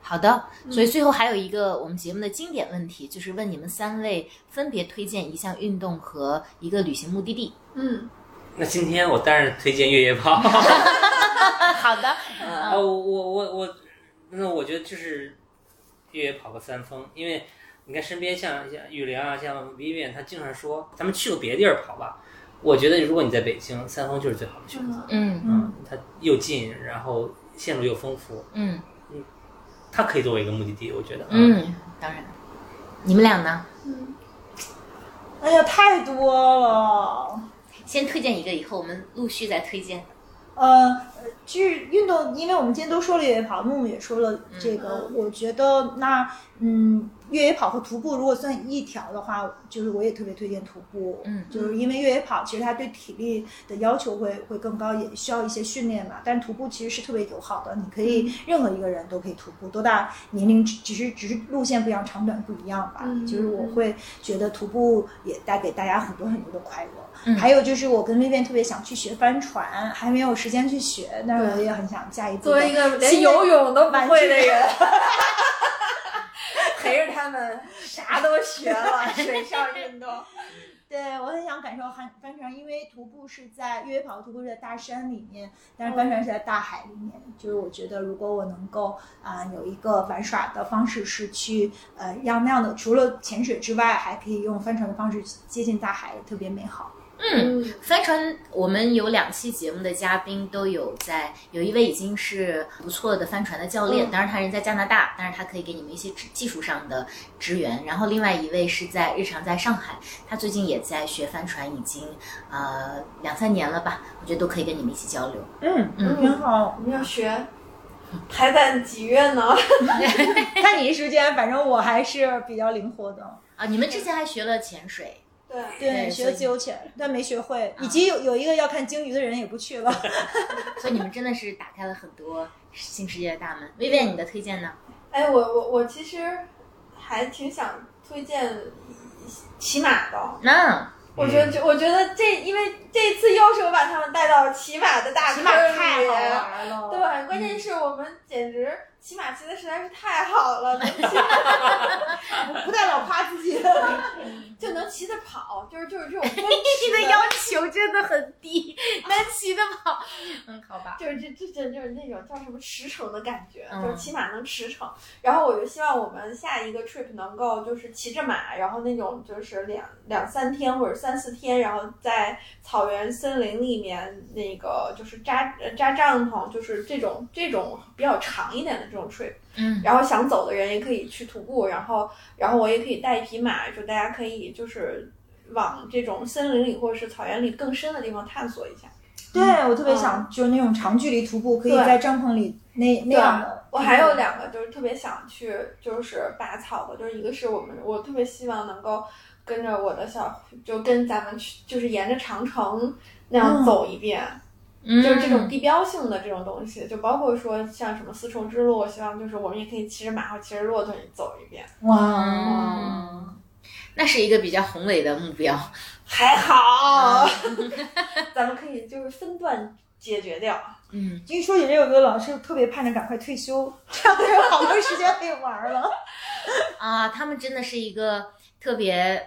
Speaker 1: 好的。所以最后还有一个我们节目的经典问题，就是问你们三位分别推荐一项运动和一个旅行目的地。
Speaker 3: 嗯，
Speaker 4: 那今天我当然推荐越野跑。
Speaker 1: 好的，
Speaker 4: 呃，我我我我，那我觉得就是越野跑个三峰，因为你看身边像像雨良啊，像 Vivian，他经常说咱们去个别地儿跑吧。我觉得如果你在北京，三峰就是最好的选择。
Speaker 1: 嗯
Speaker 4: 嗯，它又近，然后线路又丰富，
Speaker 1: 嗯嗯
Speaker 4: 它可以作为一个目的地，我觉得。
Speaker 1: 嗯，当然。你们俩呢？
Speaker 2: 嗯哎呀，太多了。
Speaker 1: 先推荐一个，以后我们陆续再推荐。
Speaker 2: 呃，就是运动，因为我们今天都说了越野跑，木木也说了这个，我觉得那嗯，越野跑和徒步如果算一条的话，就是我也特别推荐徒步，
Speaker 1: 嗯
Speaker 2: 就是因为越野跑其实它对体力的要求会会更高，也需要一些训练嘛。但徒步其实是特别友好的，你可以任何一个人都可以徒步，多大年龄只只是只是路线不一样，长短不一样吧。
Speaker 3: 嗯
Speaker 2: 就是我会觉得徒步也带给大家很多很多的快乐。
Speaker 1: 嗯
Speaker 2: 还有就是我跟薇薇特别想去学帆船，还没有时间去学，但是我也很想下一步
Speaker 3: 作为一个连游泳都不会的人，陪着他们啥都学了，水上运动。
Speaker 2: 对我很想感受帆帆船，因为徒步是在越野跑，徒步是在大山里面，但是帆船是在大海里面。就是我觉得，如果我能够啊、有一个玩耍的方式，是去呃让那样的，除了潜水之外，还可以用帆船的方式接近大海，特别美好。
Speaker 1: 嗯，帆船，我们有两期节目的嘉宾都有在，有一位已经是不错的帆船的教练，
Speaker 3: 嗯
Speaker 1: 当然他人在加拿大，但是他可以给你们一些技技术上的支援。然后另外一位是在日常在上海，他最近也在学帆船，已经呃两三年了吧，我觉得都可以跟你们一起交流。
Speaker 2: 嗯
Speaker 1: 嗯
Speaker 2: 挺好。
Speaker 3: 我们要学，还在几月呢？
Speaker 2: 看你时间，反正我还是比较灵活的。
Speaker 1: 啊，你们之前还学了潜水，
Speaker 3: 对，
Speaker 2: 对，学了自由潜，但没学会。以及有有一个要看鲸鱼的人也不去了。
Speaker 1: 所以你们真的是打开了很多新世界的大门。薇薇，你的推荐呢？
Speaker 3: 哎，我我我其实还挺想推荐骑马的。
Speaker 1: 那
Speaker 3: 我觉得，我觉得这，因为这次又是我把他们带到骑马的大
Speaker 2: 骑马
Speaker 3: 坑里，
Speaker 2: 太好玩了。
Speaker 3: 对，关键是我们简直骑马骑的实在是太好了，能骑
Speaker 2: 不带老夸自己。
Speaker 3: 就能骑着跑，就是就是这种奔
Speaker 1: 你
Speaker 3: 驰
Speaker 1: 的要求真的很低，能骑得跑。嗯，好吧。
Speaker 3: 就是这这这就是那种叫什么驰骋的感觉，
Speaker 1: 嗯
Speaker 3: 就是骑马能驰骋。然后我就希望我们下一个 trip 能够就是骑着马，然后那种就是两两三天或者三四天，然后在草原森林里面那个就是扎呃扎帐篷，就是这种这种比较长一点的这种 trip。
Speaker 1: 嗯
Speaker 3: 然后想走的人也可以去徒步，然后然后我也可以带一匹马，就大家可以就是往这种森林里或者是草原里更深的地方探索一下。
Speaker 2: 对我特别想就是那种长距离徒步，可以在帐篷里那那样的。
Speaker 3: 我还有两个就是特别想去，就是拔草的，就是一个是我们，我特别希望能够跟着我的小，就跟咱们去，就是沿着长城那样
Speaker 2: 嗯
Speaker 3: 走一遍，
Speaker 1: 嗯
Speaker 3: 就是这种地标性的这种东西，就包括说像什么丝绸之路，我希望就是我们也可以骑着马或骑着骆驼走一遍，
Speaker 2: 哇，
Speaker 1: 嗯那是一个比较宏伟的目标。
Speaker 3: 还好，咱们可以就是分段解决掉。
Speaker 1: 嗯，
Speaker 2: 一说起这个歌，老师特别盼着赶快退休，这样就有好多时间可以玩了。
Speaker 1: 啊，他们真的是一个特别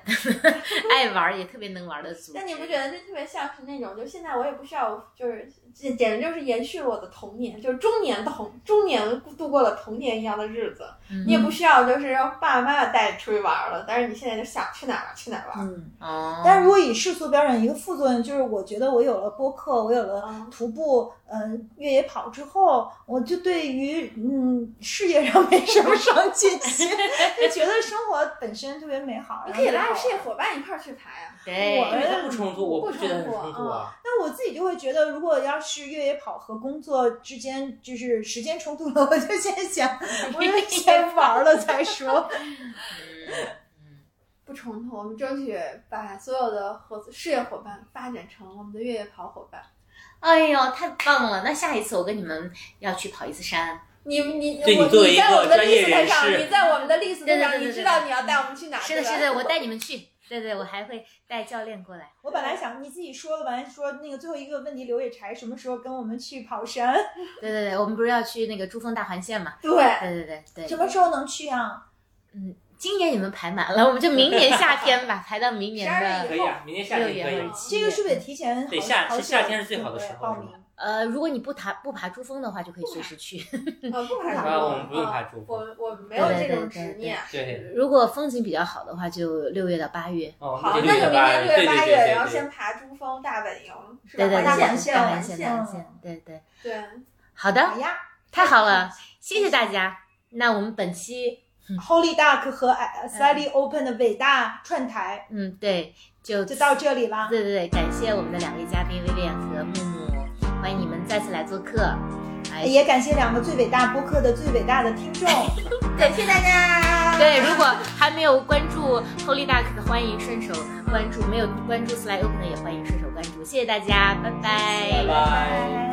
Speaker 1: 爱玩儿也特别能玩儿的组织。
Speaker 3: 但你不觉得这特别像是那种，就现在我也不需要，就是这简直就是延续了我的童年，就是中年童中年度过了童年一样的日子。
Speaker 1: 嗯
Speaker 3: 你也不需要就是让爸爸妈妈带你出去玩了，但是你现在就想去哪儿玩去哪儿玩。
Speaker 2: 嗯，
Speaker 1: 哦，
Speaker 2: 但是如果以世俗标准，一个副作用就是，我觉得我有了播客，我有了
Speaker 3: 嗯
Speaker 2: 徒步，呃，越野跑之后，我就对于嗯事业上 没什么上进心，就觉得生活本身特别美好。
Speaker 3: 你可以拉着事业伙伴一块儿去爬呀。
Speaker 1: 对，
Speaker 2: 我
Speaker 4: 对，它不冲突，我
Speaker 3: 不
Speaker 4: 不觉得很
Speaker 3: 冲突
Speaker 4: 啊。
Speaker 2: 那我自己就会觉得，如果要是越野跑和工作之间就是时间冲突了，我就先想，我就先玩了再说。
Speaker 3: 不冲突，我们争取把所有的合作事业伙伴发展成我们的越野跑伙伴。
Speaker 1: 哎呦，太棒了！那下一次我跟你们要去跑一次山。
Speaker 3: 你你
Speaker 4: 对
Speaker 3: 我
Speaker 4: 你作为一个
Speaker 3: 在我们的 list 上，你在我们的 list 上，你知道你要带我们去哪儿？
Speaker 1: 是的，是的，我带你们去。对对，我还会带教练过来。
Speaker 2: 我本来想你自己说了完，说那个最后一个问题，刘野柴什么时候跟我们去跑山？
Speaker 1: 对对对，我们不是要去那个珠峰大环线嘛？
Speaker 3: 对，
Speaker 1: 对对对对。
Speaker 2: 什么时候能去啊？
Speaker 1: 嗯，今年你们排满了，我们就明年夏天吧，排到明年
Speaker 3: 12
Speaker 1: 的
Speaker 3: 月
Speaker 4: 可以啊，明年夏
Speaker 1: 六
Speaker 4: 天可以
Speaker 1: 月或者。七月。
Speaker 2: 这个是不是得提前好？
Speaker 4: 对夏
Speaker 2: 好久
Speaker 4: 是夏天是最好的时候
Speaker 2: 报名。
Speaker 1: 呃，如果你不爬不爬珠峰的话，就可以随时去。
Speaker 3: 呃，不 爬
Speaker 2: 啊
Speaker 3: 珠
Speaker 4: 我们不用爬珠峰
Speaker 3: 我我没有这种执念。
Speaker 4: 对，
Speaker 1: 如果风景比较好的话，就六月到八月。
Speaker 4: 哦，
Speaker 3: 好，那就明年六月八月，然后先爬珠峰、大本营，是吧？
Speaker 1: 对对对，
Speaker 3: 环
Speaker 1: 大
Speaker 3: 线、
Speaker 2: 大
Speaker 1: 环线、大环线，对对。
Speaker 3: 对，
Speaker 1: 好的，太好了，谢谢大家。那我们本期，，
Speaker 2: Holy Duck 和 Slightly Open 的伟大串台
Speaker 1: 嗯，对，就
Speaker 2: 就到这里啦。
Speaker 1: 对对对，感谢我们的两位嘉宾威廉和木木，欢迎你们再次来做客。哎，
Speaker 2: 也感谢两个最伟大播客的最伟大的听众。
Speaker 3: 感谢大家。
Speaker 1: 对，如果还没有关注 Holy Duck 的，欢迎顺手关注；没有关注 Sly Open 的，也欢迎顺手关注。谢谢大家，拜拜